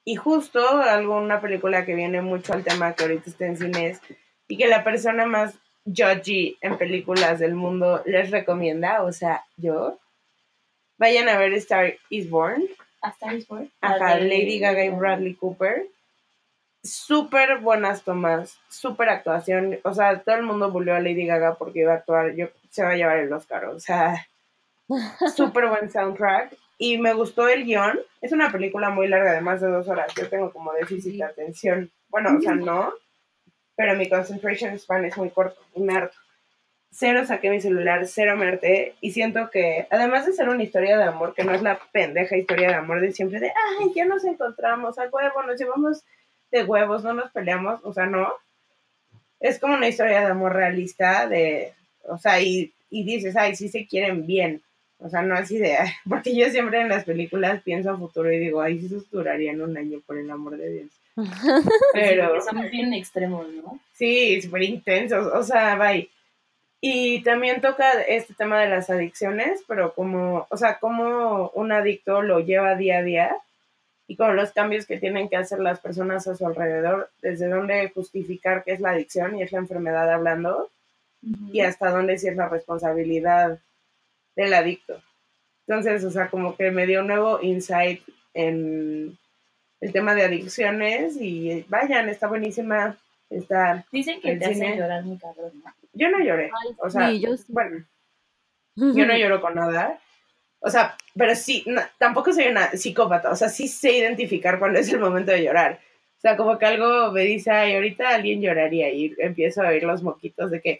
y justo alguna película que viene mucho al tema que ahorita está en cines y que la persona más judgy en películas del mundo les recomienda, o sea, yo, vayan a ver Star is Born, ¿Hasta Lisboa? ajá, de- Lady Gaga y Bradley Cooper. Súper buenas tomas, súper actuación. O sea, todo el mundo volvió a Lady Gaga porque iba a actuar, yo, se va a llevar el Oscar. O sea, súper buen soundtrack. Y me gustó el guion. Es una película muy larga, de más de dos horas. Yo tengo como déficit de atención. Bueno, o sea, no. Pero mi concentration span es muy corto. Me harto. Cero saqué mi celular, cero me harté. Y siento que, además de ser una historia de amor, que no es la pendeja historia de amor de siempre de, ay, ya nos encontramos, a huevo, nos llevamos de huevos, no nos peleamos. O sea, no. Es como una historia de amor realista, de, o sea, y, y dices, ay, sí se quieren bien. O sea, no así de, ay, porque yo siempre en las películas pienso a futuro y digo, ay, sí eso durarían un año, por el amor de Dios. Pero, Porque son bien extremos, ¿no? sí, súper intensos, o sea, bye. Y también toca este tema de las adicciones, pero como, o sea, como un adicto lo lleva día a día y con los cambios que tienen que hacer las personas a su alrededor, desde dónde justificar qué es la adicción y es la enfermedad hablando, y hasta dónde sí es la responsabilidad del adicto. Entonces, o sea, como que me dio un nuevo insight en el tema de adicciones y vayan, está buenísima. Está, Dicen que te hacen cine. llorar muy cabrón, ¿no? yo no lloré, Ay, o sea, sí, yo sí. bueno, yo no lloro con nada. O sea, pero sí, no, tampoco soy una psicópata, o sea, sí sé identificar cuándo es el momento de llorar. O sea, como que algo me dice, ay, ahorita alguien lloraría y empiezo a oír los moquitos de que...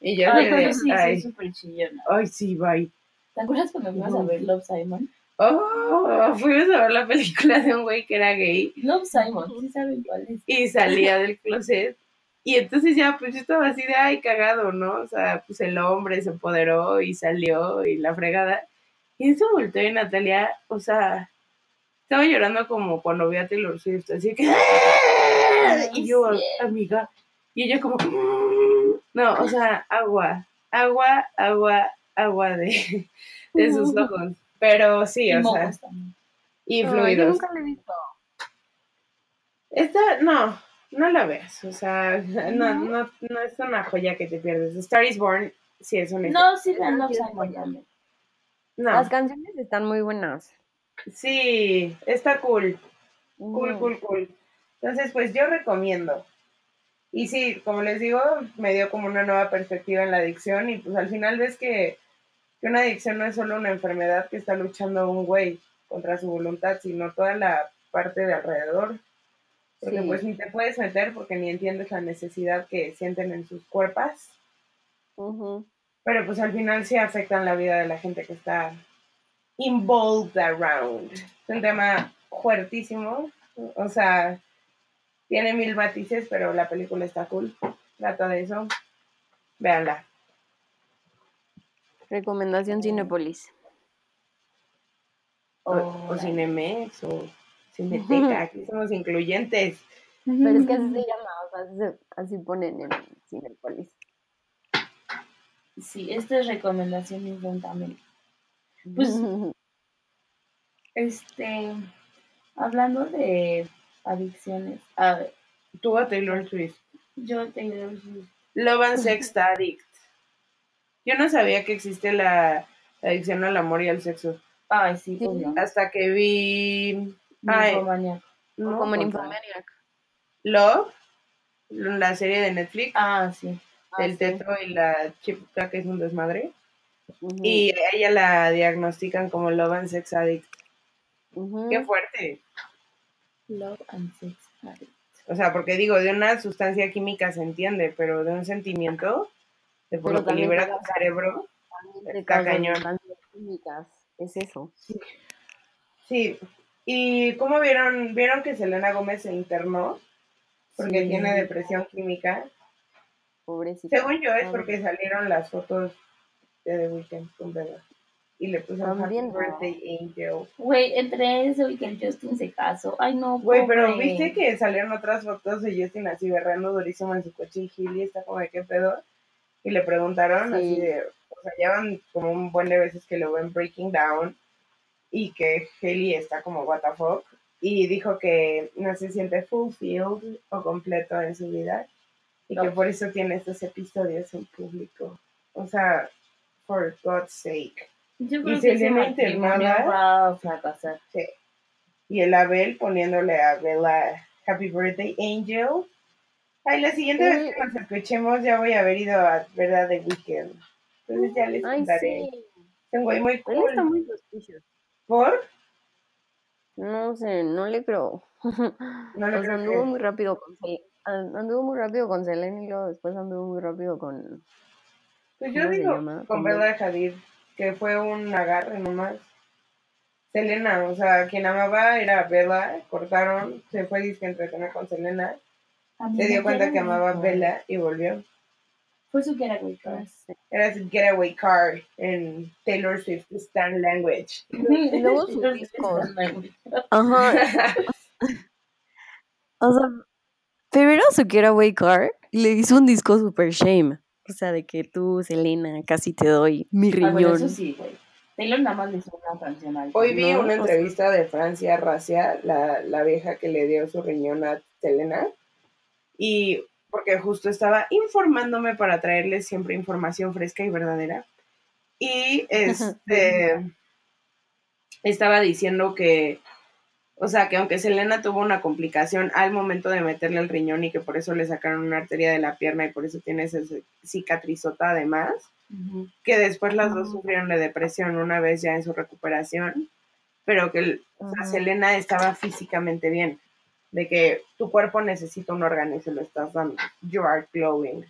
Y yo Ay, de, sí, ay, sí, súper chillona. ay, sí, bye. ¿Te acuerdas cuando fuimos a ver Love Simon? Oh, fuimos a ver la película de un güey que era gay Love Simon, ¿sí saben cuál es? y salía del closet. Y entonces ya, pues yo estaba así de, ay, cagado, ¿no? O sea, pues el hombre se empoderó y salió y la fregada. Y en eso volteó y Natalia, o sea, estaba llorando como cuando vi a Taylor Swift, así que... Y yo, Sí. amiga, y ella como... No, o sea, agua, agua, agua, agua de, de sus ojos. Pero sí, Y o sea, también. y No, yo fluidos. nunca lo he visto. Esta, no, no la veas. O sea, no, ¿No? no, no es una joya que te pierdes. Star is Born sí es una No, sí, Ah, Simon buena. también. No, Las canciones están muy buenas. sí, está cool. Cool, cool, cool. Entonces, pues yo recomiendo. Y sí, como les digo, me dio como una nueva perspectiva en la adicción y pues al final ves que, que una adicción no es solo una enfermedad que está luchando un güey contra su voluntad, sino toda la parte de alrededor. Porque Sí. pues ni te puedes meter porque ni entiendes la necesidad que sienten en sus cuerpos. Pero pues al final sí afectan la vida de la gente que está involved around. Es un tema fuertísimo. O sea, tiene mil matices, pero la película está cool. Trata de eso. Véanla. Recomendación Cinepolis. O, Oh, o Cinemex o Cineteca. Aquí somos incluyentes. Pero es que así se llama, o sea, así, se- así ponen en Cinepolis. Sí, esta es recomendación infantamente. Pues- Este, hablando de adicciones, a ver, Tú a Taylor Swift. yo Taylor Swift. Love and Sex Addict. Yo no sabía que existe la la adicción al amor y al sexo. Ay, sí, Sí. Hasta que vi. Ay, no, como en. Infomaniac. Love, la serie de Netflix, Ah, sí. Ah, el sí. teto y la chica que es un desmadre. Y a ella la diagnostican como Love and Sex Addict. Qué fuerte. Love and Sex Addict. O sea, porque digo, de una sustancia química se entiende, pero de un sentimiento, de por lo que libera tu cerebro. Está cañón. Es eso. Sí. ¿Y cómo vieron? ¿Vieron que Selena Gómez se internó? Porque Sí. tiene depresión química. Pobrecita. Según yo es Ah, porque salieron las fotos de The Weeknd con Bella. Y le pusieron Happy. Birthday Angel. Güey, entre eso y que el Justin se casó. Ay, no, Güey, pero viste que salieron otras fotos de Justin así berrando durísimo en su coche y Gilly está como de qué pedo. Y le preguntaron Sí. así de, o sea, llevan como un buen de veces que lo ven breaking down y que Haley está como what the fuck. Y dijo que no se siente fulfilled o completo en su vida y que por eso tiene estos episodios en público. O sea, for God's sake. Yo y creo se que viene matrimonio internada. Sí. Y el Abel poniéndole a Bella Happy Birthday Angel. Ay, la siguiente Sí. vez que nos escuchemos ya voy a haber ido a ver a The Weeknd. Entonces ya les Ay, contaré. sí. Es un güey muy Él cool. está muy suspicious. ¿Por? No sé, no le creo. No le o sea, anduvo muy rápido con anduvo muy rápido con Selena y luego después anduvo muy rápido con Pues yo ¿Cómo se digo con Bella Hadid, que fue un agarre nomás. Selena, o sea, quien amaba era Bella, cortaron, se fue disque entretener con Selena, se dio cuenta que amaba a. Bella y volvió. Fue su no sé. Era su getaway car en Taylor Swift Stan Language. Y luego sus discos. Ajá. O sea, primero su Getaway Car le hizo un disco super shame. O sea, de que tú, Selena, casi te doy mi Ah, bueno, riñón. eso sí, güey. Taylor nada más le hizo una canción al Hoy vi No, una o sea- entrevista de Francia Racia, la, la vieja que le dio su riñón a Selena, y porque justo estaba informándome para traerles siempre información fresca y verdadera. Y este estaba diciendo que, o sea, que aunque Selena tuvo una complicación al momento de meterle el riñón y que por eso le sacaron una arteria de la pierna y por eso tiene esa cicatrizota además, que después las dos sufrieron de depresión una vez ya en su recuperación, pero que o sea. Selena estaba físicamente bien. De que tu cuerpo necesita un órgano y se lo estás dando. You are glowing.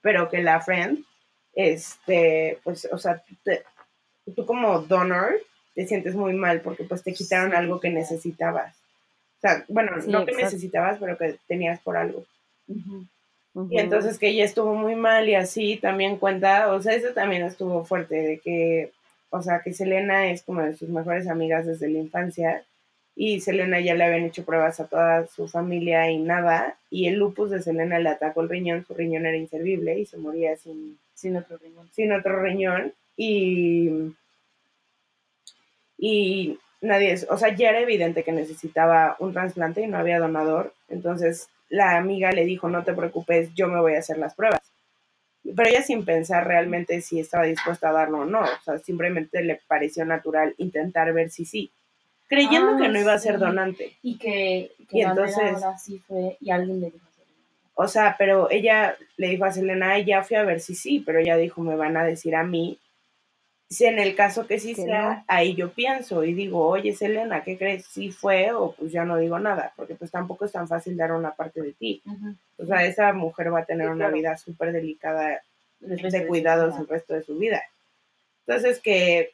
Pero que la friend, este, pues, o sea, tú, te- tú como donor te sientes muy mal porque pues te quitaron Sí. algo que necesitabas. O sea, bueno, Sí, no que exacto. necesitabas, pero que tenías por algo. Y entonces que ella estuvo muy mal y así también cuenta, o sea, eso también estuvo fuerte, de que, o sea, que Selena es como de sus mejores amigas desde la infancia y Selena ya le habían hecho pruebas a toda su familia y nada, y el lupus de Selena le atacó el riñón, su riñón era inservible y se moría sin, Sin otro riñón. sin otro riñón y, y nadie, o sea, ya era evidente que necesitaba un trasplante y no había donador, entonces la amiga le dijo, no te preocupes, yo me voy a hacer las pruebas. Pero ella sin pensar realmente si estaba dispuesta a darlo o no, o sea, simplemente le pareció natural intentar ver si sí, creyendo Ah, que no iba a ser sí. donante. Y que, que Y la entonces- sí fue, y alguien le dijo a Selena. O sea, pero ella le dijo a Selena, "Ay, ya fui a ver si sí, pero ella dijo, me van a decir a mí. Si en el caso que sí Que sea, no. ahí yo pienso y digo, oye Selena, ¿qué crees? ¿Sí fue o pues ya no digo nada? Porque pues tampoco es tan fácil dar una parte de ti. Ujú. O sea, esa mujer va a tener Sí, una claro. vida súper delicada de cuidados el resto de su vida. Entonces que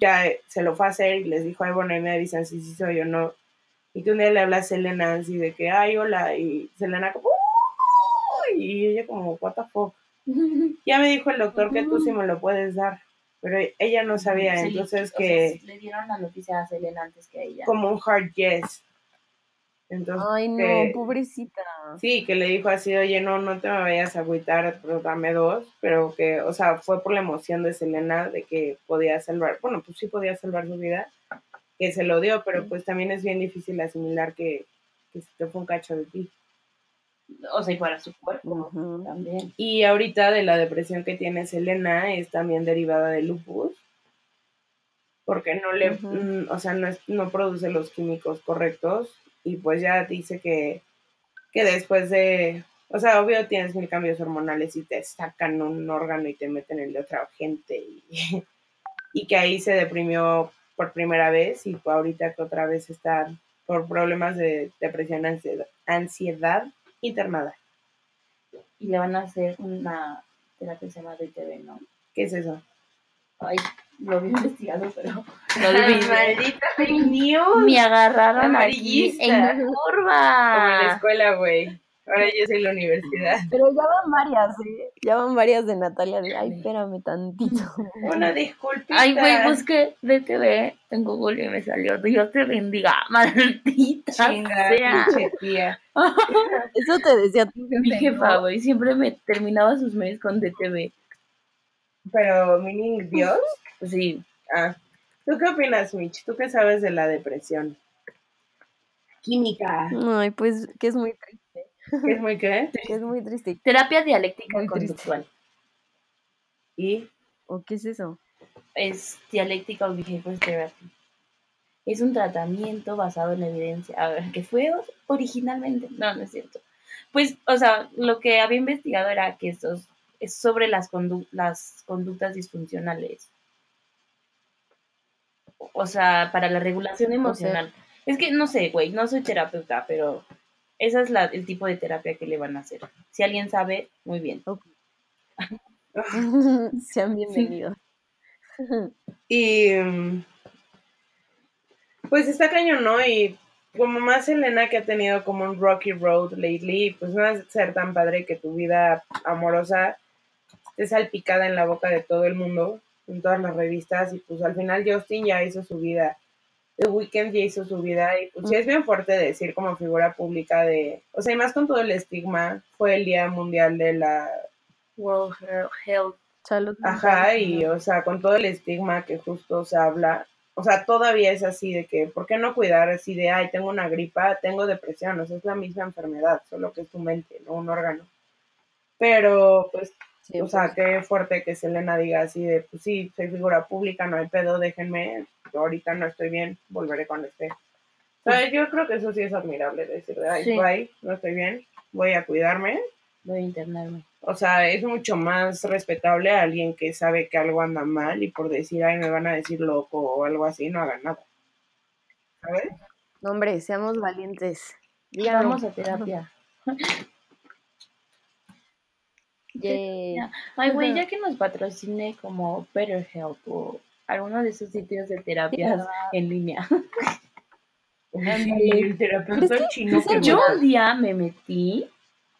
ya se lo fue a hacer y les dijo, ay, bueno, ahí me avisan si sí soy o no. Y que un día le habla a Selena así de que, ay, hola, y Selena como, "Uy", y ella como, what the fuck. Ya me dijo el doctor que tú sí me lo puedes dar, pero ella no sabía, Sí, entonces o sea, que le dieron la noticia a Selena antes que a ella. como un hard yes. Entonces, Ay, no, que- pobrecita. Sí, que le dijo así, oye, no, no te me vayas a agüitar, pero dame dos, pero que, o sea, fue por la emoción de Selena de que podía salvar, bueno, pues sí podía salvar su vida, que se lo dio, pero pues también es bien difícil asimilar que, que se te fue un cacho de ti. O sea, y para su cuerpo también. Y ahorita de la depresión que tiene Selena es también derivada del lupus, porque no le, mm, o sea, no, es- no produce los químicos correctos y pues ya dice que, que después de, o sea, obvio tienes mil cambios hormonales y te sacan un órgano y te meten el de otra gente y, y que ahí se deprimió por primera vez y pues ahorita que otra vez está por problemas de depresión, ansiedad, ansiedad internada. Y le van a hacer una terapia que se llama DTV, ¿no? ¿Qué es eso? Ay, lo había investigado, pero lo Maldita fake news. Me agarraron aquí Amarillista. en Como en la curva. escuela, güey. Ahora yo soy la universidad. Pero ya van varias, ¿eh? Ya van varias de Natalia. De, Ay, espérame tantito. Una disculpita. Ay, güey, busqué DTV en Google y me salió. Dios te bendiga, maldita Chinga, sea. pinche tía. Eso te decía tu Mi jefe, jefa, güey, siempre me terminaba sus mails con DTV. Pero, meaning Dios. Sí, Ah. ¿Tú qué opinas, Mitch? ¿Tú qué sabes de la depresión? Química. Ay, pues que es muy triste. ¿Qué es muy qué? Que es muy triste. terapia dialéctica Muy triste. conductual. Y ¿O qué es eso? Es dialéctica o behavior therapy. Es un tratamiento basado en la evidencia. A ver, ¿qué fue originalmente? No, no es cierto. Pues, o sea, lo que había investigado era que esto es sobre las, condu- las conductas disfuncionales. O sea, para la regulación emocional. Es que no sé, güey, no soy terapeuta, pero esa es la, el tipo de terapia que le van a hacer. Si alguien sabe, muy bien. Sean bienvenidos. Y pues está cañón, ¿no? Y como más Elena que ha tenido como un rocky road lately, pues no va a ser tan padre que tu vida amorosa esté salpicada en la boca de todo el mundo, en todas las revistas, y pues al final Justin ya hizo su vida. The Weeknd ya hizo su vida y pues sí es bien fuerte decir como figura pública de, o sea, y más con todo el estigma, fue el Día Mundial de la World Health. Salud. Ajá, y o sea, con todo el estigma que justo se habla, o sea, todavía es así de que, ¿por qué no cuidar así de, ay, tengo una gripa, tengo depresión? O sea, es la misma enfermedad, solo que es tu mente, no un órgano. Pero, pues, Sí, o sea, pues, qué fuerte que Selena diga así de, pues sí, soy figura pública, no hay pedo, déjenme, yo ahorita no estoy bien, volveré cuando esté. O sea, yo creo que eso sí es admirable, decir, de, ay, Sí. bye, no estoy bien, voy a cuidarme, Voy a internarme. o sea, es mucho más respetable a alguien que sabe que algo anda mal y por decir, ay, me van a decir loco o algo así, no hagan nada. ¿Sabes? no, hombre, seamos valientes. Díganlo. Vamos a terapia. Ay, güey, ya que nos patrocine como BetterHelp o alguno de esos sitios de terapias en línea. El terapeuta es que chino es que Yo un día me metí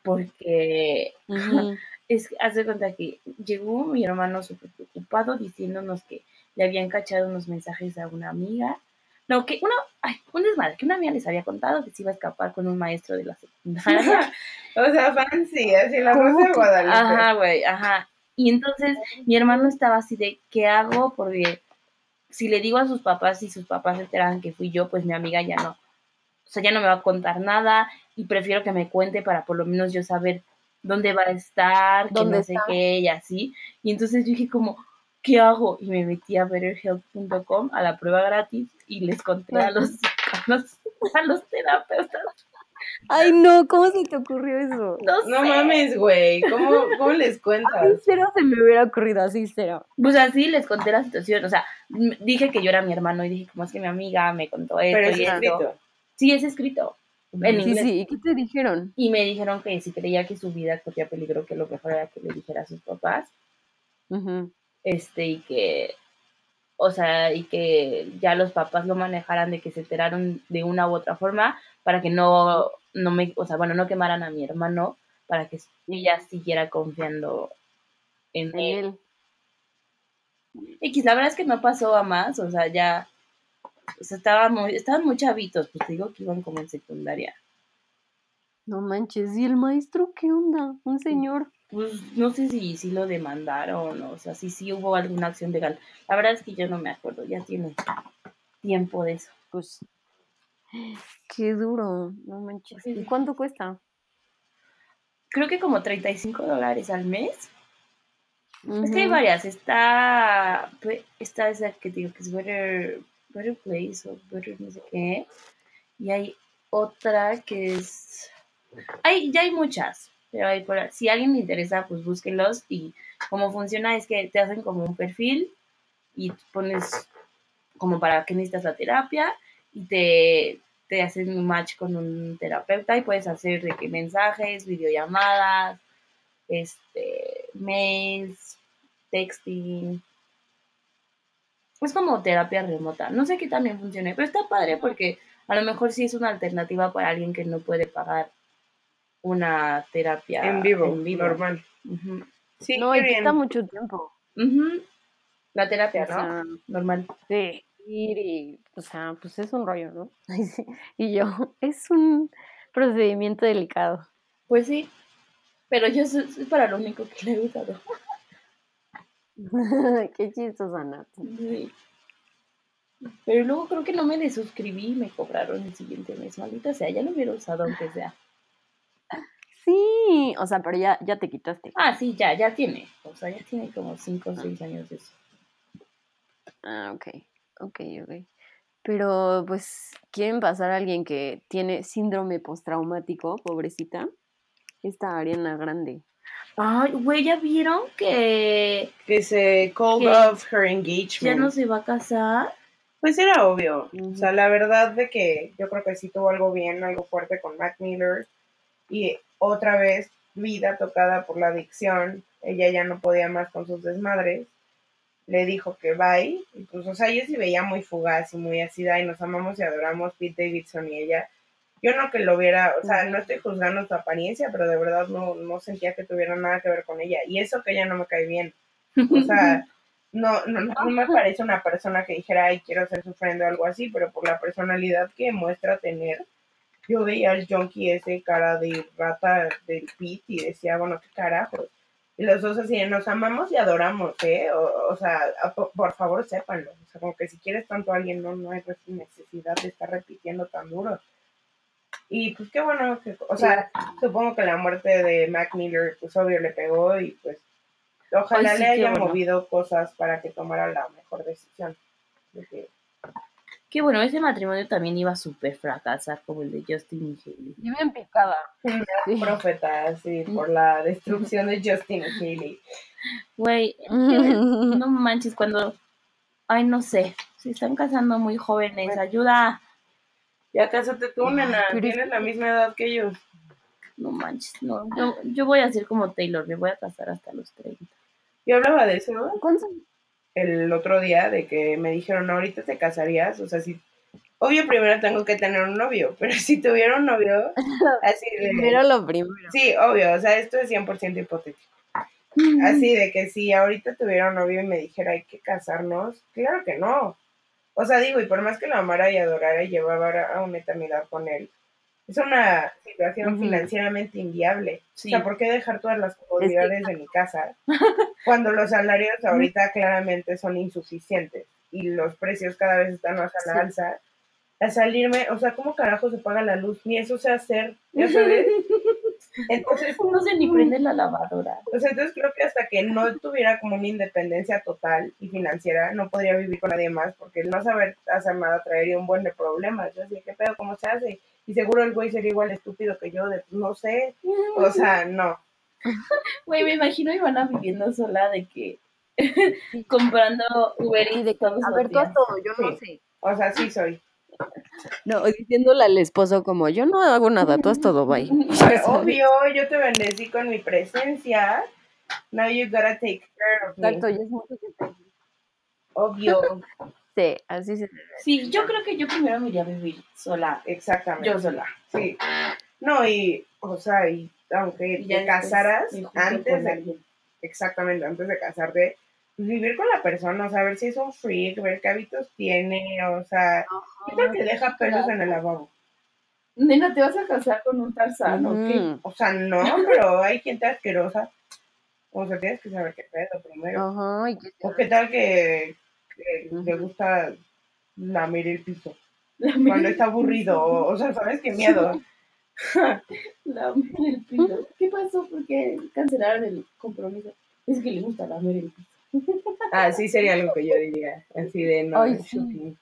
porque Ujú. es que hace cuenta que llegó mi hermano súper preocupado diciéndonos que le habían cachado unos mensajes a una amiga. No, que una, ay, un desmadre, que una amiga les había contado que se iba a escapar con un maestro de la secundaria. O sea, fancy, así la ¿Cómo rosa de que? Guadalupe. Ajá, güey, ajá. Y entonces mi hermano estaba así de, ¿qué hago? Porque si le digo a sus papás y sus papás se enteran que fui yo, pues mi amiga ya no. O sea, ya no me va a contar nada y prefiero que me cuente para por lo menos yo saber dónde va a estar, que ¿Dónde no sé qué y así. Y entonces yo dije como, ¿qué hago? Y me metí a betterhelp.com a la prueba gratis y les conté a los, a los, a los terapeutas. Ay, no, ¿cómo se te ocurrió eso? No, No sé. mames, güey. ¿Cómo, ¿Cómo les A mí cuentas? cero se me hubiera ocurrido así, cero. Pues así les conté la situación, o sea, dije que yo era mi hermano y dije, como es que mi amiga me contó esto Pero es y esto. escrito. Sí, es escrito en Sí, inglés. sí, ¿y qué te dijeron? Y me dijeron que si creía que su vida corría peligro, que lo mejor era que le dijera a sus papás, Ujú. Este, y que, o sea, y que ya los papás lo manejaran de que se enteraron de una u otra forma para que no, no me, o sea, bueno, no quemaran a mi hermano, para que ella siguiera confiando en él. X, la verdad es que no pasó a más, o sea, ya, o sea, estaba muy, estaban muy chavitos, pues te digo que iban como en secundaria. No manches, ¿y el maestro qué onda? Un señor. Pues no sé si, si lo demandaron, o sea, si sí hubo alguna acción legal. La verdad es que yo no me acuerdo, ya tiene tiempo de eso. Pues. Qué duro, no manches. Sí. ¿Y cuánto cuesta? Creo que como 35 dólares al mes. Es que hay varias, está, pues, está esa que digo que es Better, Better Place o Better no sé qué. Y hay otra que es... Hay, ya hay muchas, pero hay por, si alguien le interesa, pues búsquenlos. Y cómo funciona es que te hacen como un perfil y pones como para qué necesitas la terapia y te, te hacen un match con un terapeuta y puedes hacer de que mensajes, videollamadas, este, mails, texting. Es como terapia remota. No sé qué también funcione, pero está padre porque a lo mejor sí es una alternativa para alguien que no puede pagar una terapia En vivo, en vivo. normal. Sí, No, y bien. quita mucho tiempo. La terapia, O ¿no? sea, Normal. sí. ir y, o sea, pues es un rollo, ¿no? Y yo, es un procedimiento delicado. Pues sí. Pero yo es para lo único que le he usado. Qué chistosa, Nat. Sí. Pero luego creo que no me desuscribí y me cobraron el siguiente mes. Maldita sea, ya lo hubiera usado aunque sea. Sí, o sea, pero ya, ya te quitaste. Ah, sí, ya, ya tiene. O sea, ya tiene como 5 o 6 años de eso. Ah, ok, ok, ok. Pero, pues, ¿quieren pasar a alguien que tiene síndrome postraumático, pobrecita? Esta Ariana Grande. Ay, güey, ¿ya vieron que Que se called off her engagement. ya no se va a casar? Pues era obvio. O sea, la verdad de que yo creo que sí tuvo algo bien, algo fuerte con Mac Miller. Y otra vez, vida tocada por la adicción. Ella ya no podía más con sus desmadres. Le dijo que bye. Y pues, o sea, yo sí veía muy fugaz y muy así, y nos amamos y adoramos Pete Davidson y ella. Yo no que lo viera, o sea, no estoy juzgando su apariencia, pero de verdad no, no sentía que tuviera nada que ver con ella. Y eso que ella no me cae bien. O sea, no, no, no me parece una persona que dijera, ay, quiero ser su friend o algo así, pero por la personalidad que muestra tener, yo veía al junkie ese cara de rata del pit y decía, bueno, qué carajos. Y los dos así, nos amamos y adoramos, ¿eh? O, o sea, a- por, por favor, sépanlo. O sea, como que si quieres tanto a alguien, no, no hay necesidad de estar repitiendo tan duro. Y pues qué bueno, que, o sea, supongo que la muerte de Mac Miller, pues obvio le pegó y pues ojalá Ay, sí, le haya bueno. movido cosas para que tomara la mejor decisión. Porque, Qué bueno, ese matrimonio también iba a súper fracasar como el de Justin y Hailey. Y bien picada. Sí. profeta, sí, por la destrucción de Justin y Hailey. Güey, que no manches, cuando. Ay, no sé. Se están casando muy jóvenes. Ayuda. Ya cásate tú, nena. Tienes la misma edad que ellos. No manches, no. Yo, yo voy a ser como Taylor, me voy a casar hasta los 30. Yo hablaba de eso ¿no? El otro día, de que me dijeron, ahorita te casarías. O sea, si. Obvio, primero tengo que tener un novio, pero si tuviera un novio, así de. Primero lo primero. Sí, obvio, o sea, esto es 100% hipotético. Así de que si ahorita tuviera un novio y me dijera hay que casarnos, claro que no. O sea, digo, y por más que lo amara y adorara y llevara a una eternidad con él, es una situación financieramente inviable. Sí. O sea, ¿por qué dejar todas las comodidades de mi casa cuando los salarios ahorita claramente son insuficientes y los precios cada vez están más a la Sí. alza? A salirme, o sea, ¿cómo carajo se paga la luz? Ni eso sé hacer, ¿ya sabes? Entonces, No sé ni prender la lavadora. o sea, entonces creo que hasta que no tuviera como una independencia total y financiera, no podría vivir con nadie más, porque el no saber hacer nada traería un buen de problemas. Yo así, ¿qué pedo? ¿Cómo se hace? Y seguro el güey sería igual estúpido que yo, de no sé. O sea, no. Güey, me imagino a Ivana viviendo sola de que comprando Uber Y de todos a los ver, tú todo, yo no Sí. sé. O sea, sí soy. No, diciéndole al esposo como, yo no hago nada, tú haz todo, bye. Obvio, yo te bendecí con mi presencia. Now you gotta take care of me. Exacto, es mucho que te- Obvio, Sí, así se Sí, yo creo que yo primero me iría a vivir sola. exactamente. Yo sola. Sí. No, y, o sea, y aunque Y te casaras antes de alguien. exactamente, antes de casarte, vivir con la persona, o sea, ver si es un freak, ver qué hábitos tiene, o sea, ¿qué tal que deja pelos en el lavabo? Nena, ¿te vas a casar con un tarzán o qué? Ujú. O sea, no, pero hay gente asquerosa. O sea, tienes que saber qué pedo primero. Ajá, y que O qué tal que, que le gusta lamer el piso cuando está aburrido, o, o sea, ¿sabes qué miedo? Lamer el piso. ¿Qué pasó? ¿Por qué cancelaron el compromiso? Es que le gusta lamer el piso. Ah, sí sería algo que yo diría, así de no, Ay, sí.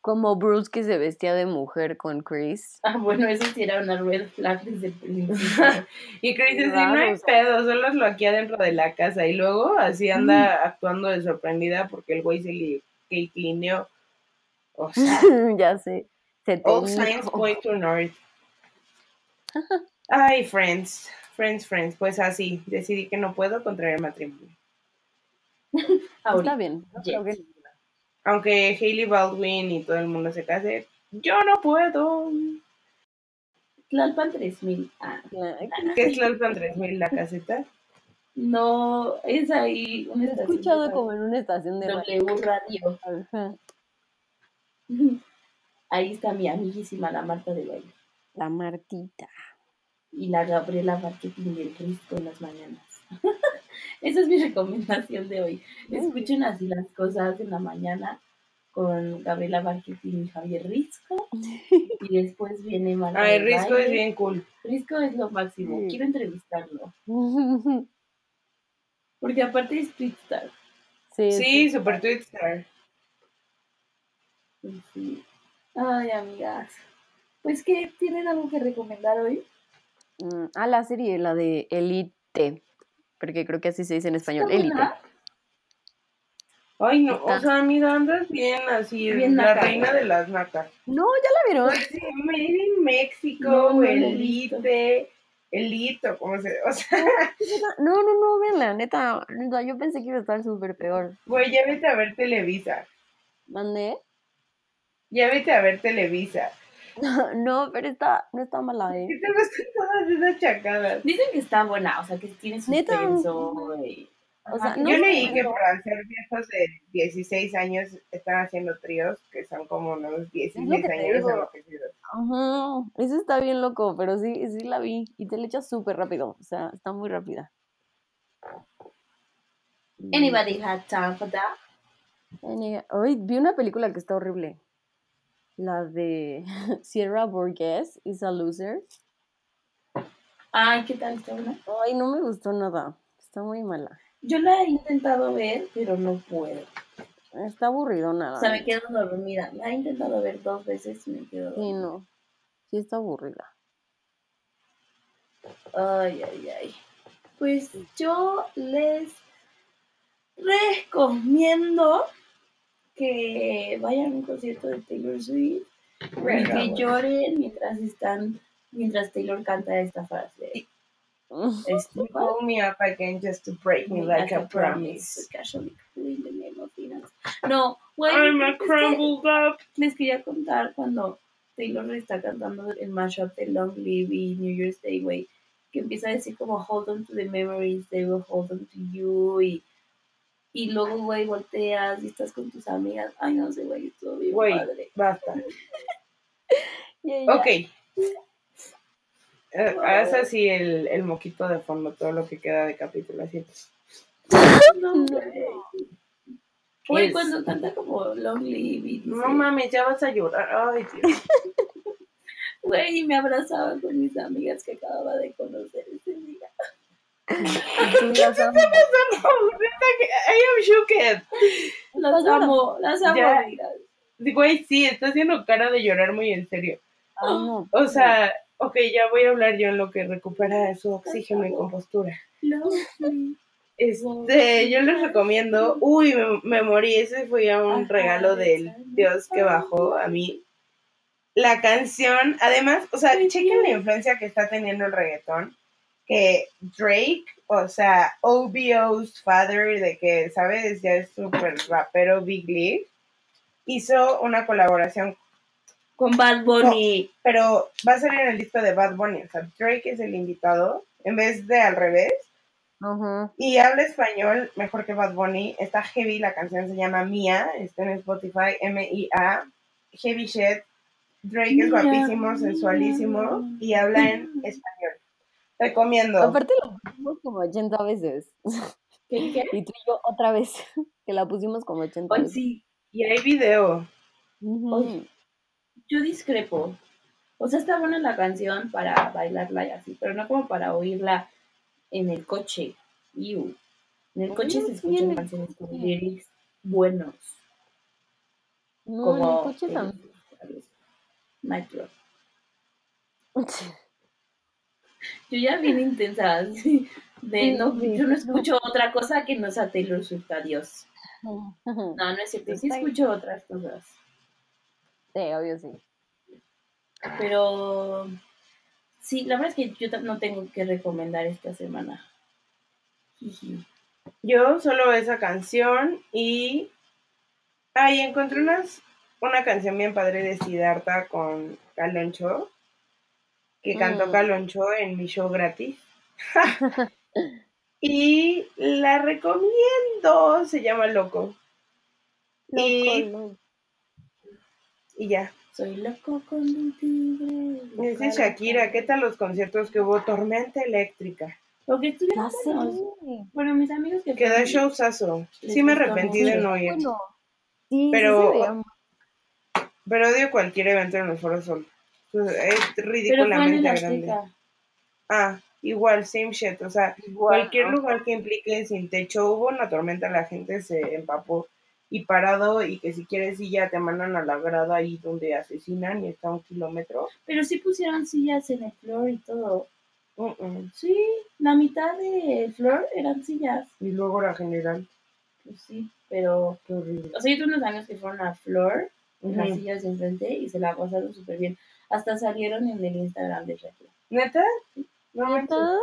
como Bruce que se vestía de mujer con Chris. Ah, bueno, eso sí era una red flag desde el principio. Y Chris dice, no hay pedo, solo es lo aquí adentro de la casa. Y luego así anda actuando de sorprendida porque el güey se le catelineó. O sea, ya sé. Se all signs point to north. Ay, friends, friends, friends. Pues así, decidí que no puedo contraer matrimonio. Está bien. no creo que- Aunque Hailey Baldwin y todo el mundo se case, yo no puedo. Tlalpan 3000. Ah, ¿Qué es la 3000 la caseta? no, es ahí una he estación. escuchado de como en una estación de radio. W Radio. Ajá. Ahí está mi amiguísima, la Marta de baile. La Martita. Y la Gabriela Marketing del Risco en las mañanas. Esa es mi recomendación de hoy. Escuchen así las cosas en la mañana con Gabriela Marketing y Javier Risco. Y después viene Marta Ay, Risco es bien cool. Risco es lo máximo. Sí. Quiero entrevistarlo. Porque aparte es Twitstar. sí, Sí, super Twitstar. Sí. Ay, amigas. Pues que tienen algo que recomendar hoy. Mm, Ah, la serie, la de Elite. Porque creo que así se dice en español. ¿Está Elite. buena? Ay, no, o sea, amiga, andas bien así, Bien la naca. reina de las nacas. No, ya la vieron. Pues sí, Made in México, No. Elite, Elito, como se, o sea, No, no, no, véanla, neta, neta. Yo pensé que iba a estar súper peor. güey, ya vete a ver Televisa, ¿Mandé? ya vete a ver Televisa. No, pero está, no está mala, ¿Qué ¿eh? te gustan todas esas chacadas? Dicen que está buena, o sea, que tiene suspenso. y- O sea, no Yo leí que para ser viejos de 16 años están haciendo tríos que son como unos 16 te años enloquecidos. Ajá, eso está bien loco, pero sí, sí la vi. Y te la echas súper rápido, o sea, está muy rápida. Anybody had time for that? Hoy vi una película que está horrible. La de Sierra Burgess is a Loser. Ay, ¿qué tal está buena? Ay, no me gustó nada. Está muy mala. Yo la he intentado ver, pero no puedo. Está aburrido nada. O sea, me quedo dormida. La he intentado ver dos veces y me quedo Sí, dormida. no. Sí está aburrida. Ay, ay, ay. Pues yo les recomiendo que vayan a un concierto de Taylor Swift Y que lloren mientras están, mientras Taylor canta esta frase. Call me up again just to break me like a promise. No, güey. I'm a que crumbled up. Les quería contar cuando Taylor está cantando el mashup de Long Live y New Year's Day, güey. Que empieza a decir como hold on to the memories, they will hold on to you. Y, y luego, güey, volteas y estás con tus amigas. Ay, no sé, güey, estuvo bien Güey. padre. Basta. Ok. Eh, Haz así el, el moquito de fondo, todo lo que queda de capítulo. Así. No, güey. Cuando canta como Long Live y dice, No mames, ya vas a llorar. Ay, Dios. güey, y me abrazaba con mis amigas que acababa de conocer ese día. Tú las que I am shooked. Las amo, las amo, ya. Güey, sí, está haciendo cara de llorar muy en serio. O sea, ok, ya voy a hablar yo en lo que recupera su oxígeno y compostura. Este, yo les recomiendo, uy, me, me morí, ese fue ya un regalo del. Dios que bajó a mí. La canción, además, o sea, chequen la influencia que está teniendo el reggaetón, que Drake, o sea, OBO's father, de que, ¿sabes? Ya es súper rapero Big League, hizo una colaboración Con Bad Bunny. pero va a salir en el disco de Bad Bunny. O sea, Drake es el invitado en vez de al revés. Y habla español mejor que Bad Bunny. Está heavy, la canción se llama Mía. Está en Spotify, M-I-A. Heavy shit. Drake es Mía, guapísimo, sensualísimo mía. y habla en español. Recomiendo. Aparte lo pusimos como 80 veces. ¿Qué, qué? Y tú y yo otra vez. Que la pusimos como 80 Hoy veces. sí, Y hay video. Yo discrepo. O sea, está buena la canción para bailarla y así, pero no como para oírla en el coche. Iu. En el coche No, se escuchan canciones con lyrics buenos. No, como en el coche eh, también. Yo ya bien intensa, así, de no, yo no escucho otra cosa que no sea Taylor Swift, adiós. No, no es cierto, sí escucho otras cosas, Sí, obvio sí. pero sí, la verdad es que yo no tengo que recomendar esta semana. Yo solo esa canción y. Ahí encontré unas, una canción bien padre de Siddhartha con Caloncho. Que cantó Mm. Caloncho en mi show gratis. y la recomiendo. Se llama Loco. Y- Loco, Y ya. Soy loco con un tigre. Es de Shakira. ¿Qué tal los conciertos que hubo? Tormenta eléctrica. Estuvieron sé. buenos. Bueno, mis amigos que Quedó fueron- showzazo. Sí me arrepentí de no ir. Bueno, sí, Pero- sí Pero odio cualquier evento en el Foro Sol. Es ridículamente grande. Ah, igual, same shit. O sea, igual, cualquier lugar que implique sin techo, hubo una tormenta, la gente se empapó y parado y que si quieres silla te mandan a la grada ahí donde asesinan y está un kilómetro. Pero sí pusieron sillas en el floor y todo. Sí, la mitad del floor eran sillas. Y luego la general. Pues sí, pero. Qué horrible. O sea, yo tuve unos amigos que fueron a floor, en las sillas de enfrente, y se la pasaron súper bien. Hasta salieron en el Instagram de Shakira. ¿Neta? No. ¿Neta?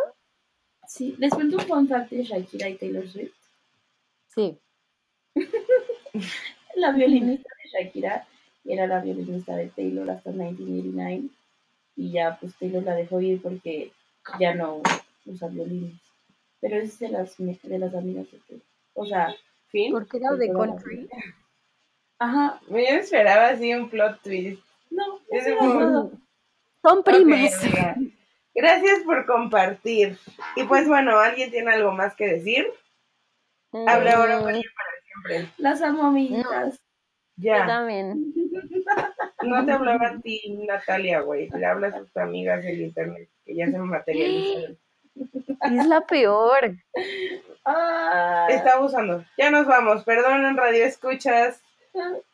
Sí, les cuento un fun fact de Shakira y Taylor Swift. Sí. La violinista de Shakira era la violinista de Taylor hasta 1989. Y ya, pues Taylor la dejó ir porque ya no usa violines. Pero es de las, de las amigas de Taylor. O sea, ¿Fin? Porque era de country. Ajá, Yo esperaba así un plot twist. no, Es como- todo. Son primas. Gracias por compartir. Y pues bueno, ¿alguien tiene algo más que decir? Habla ahora Mm, María, para siempre. Las amo, amiguitas. Yo Ya. también. No te hablaba a ti, Natalia, güey. Le hablas a tus amigas del internet que ya se materializaron. Es la peor. Ah, Está abusando. Ya nos vamos. Perdonen, radio escuchas.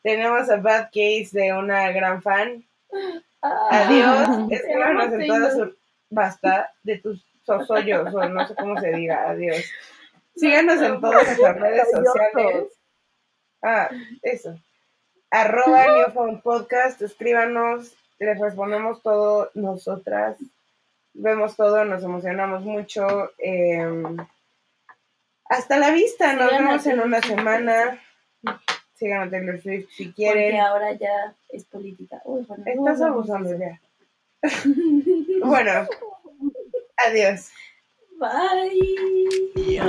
Tenemos a Bad Case de una gran fan. ah, Adiós. Escríbanos en todas sus. Basta de tus sosollos, o no sé cómo se diga. Adiós. Síganos en todas nuestras redes sociales. Ah, eso. arroba Newfound Podcast, escríbanos, les respondemos todo nosotras, vemos todo, nos emocionamos mucho. eh, hasta la vista, nos vemos en una semana. Sigan a Taylor Swift si Porque quieren. ahora ya es política. Uy, bueno, no Estás abusando ya. Bueno, adiós. Bye.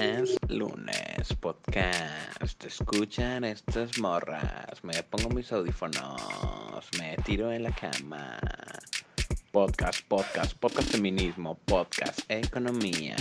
Es lunes, podcast. Escuchan estas morras. Me pongo mis audífonos. Me tiro en la cama. Podcast, podcast, podcast feminismo, podcast economía.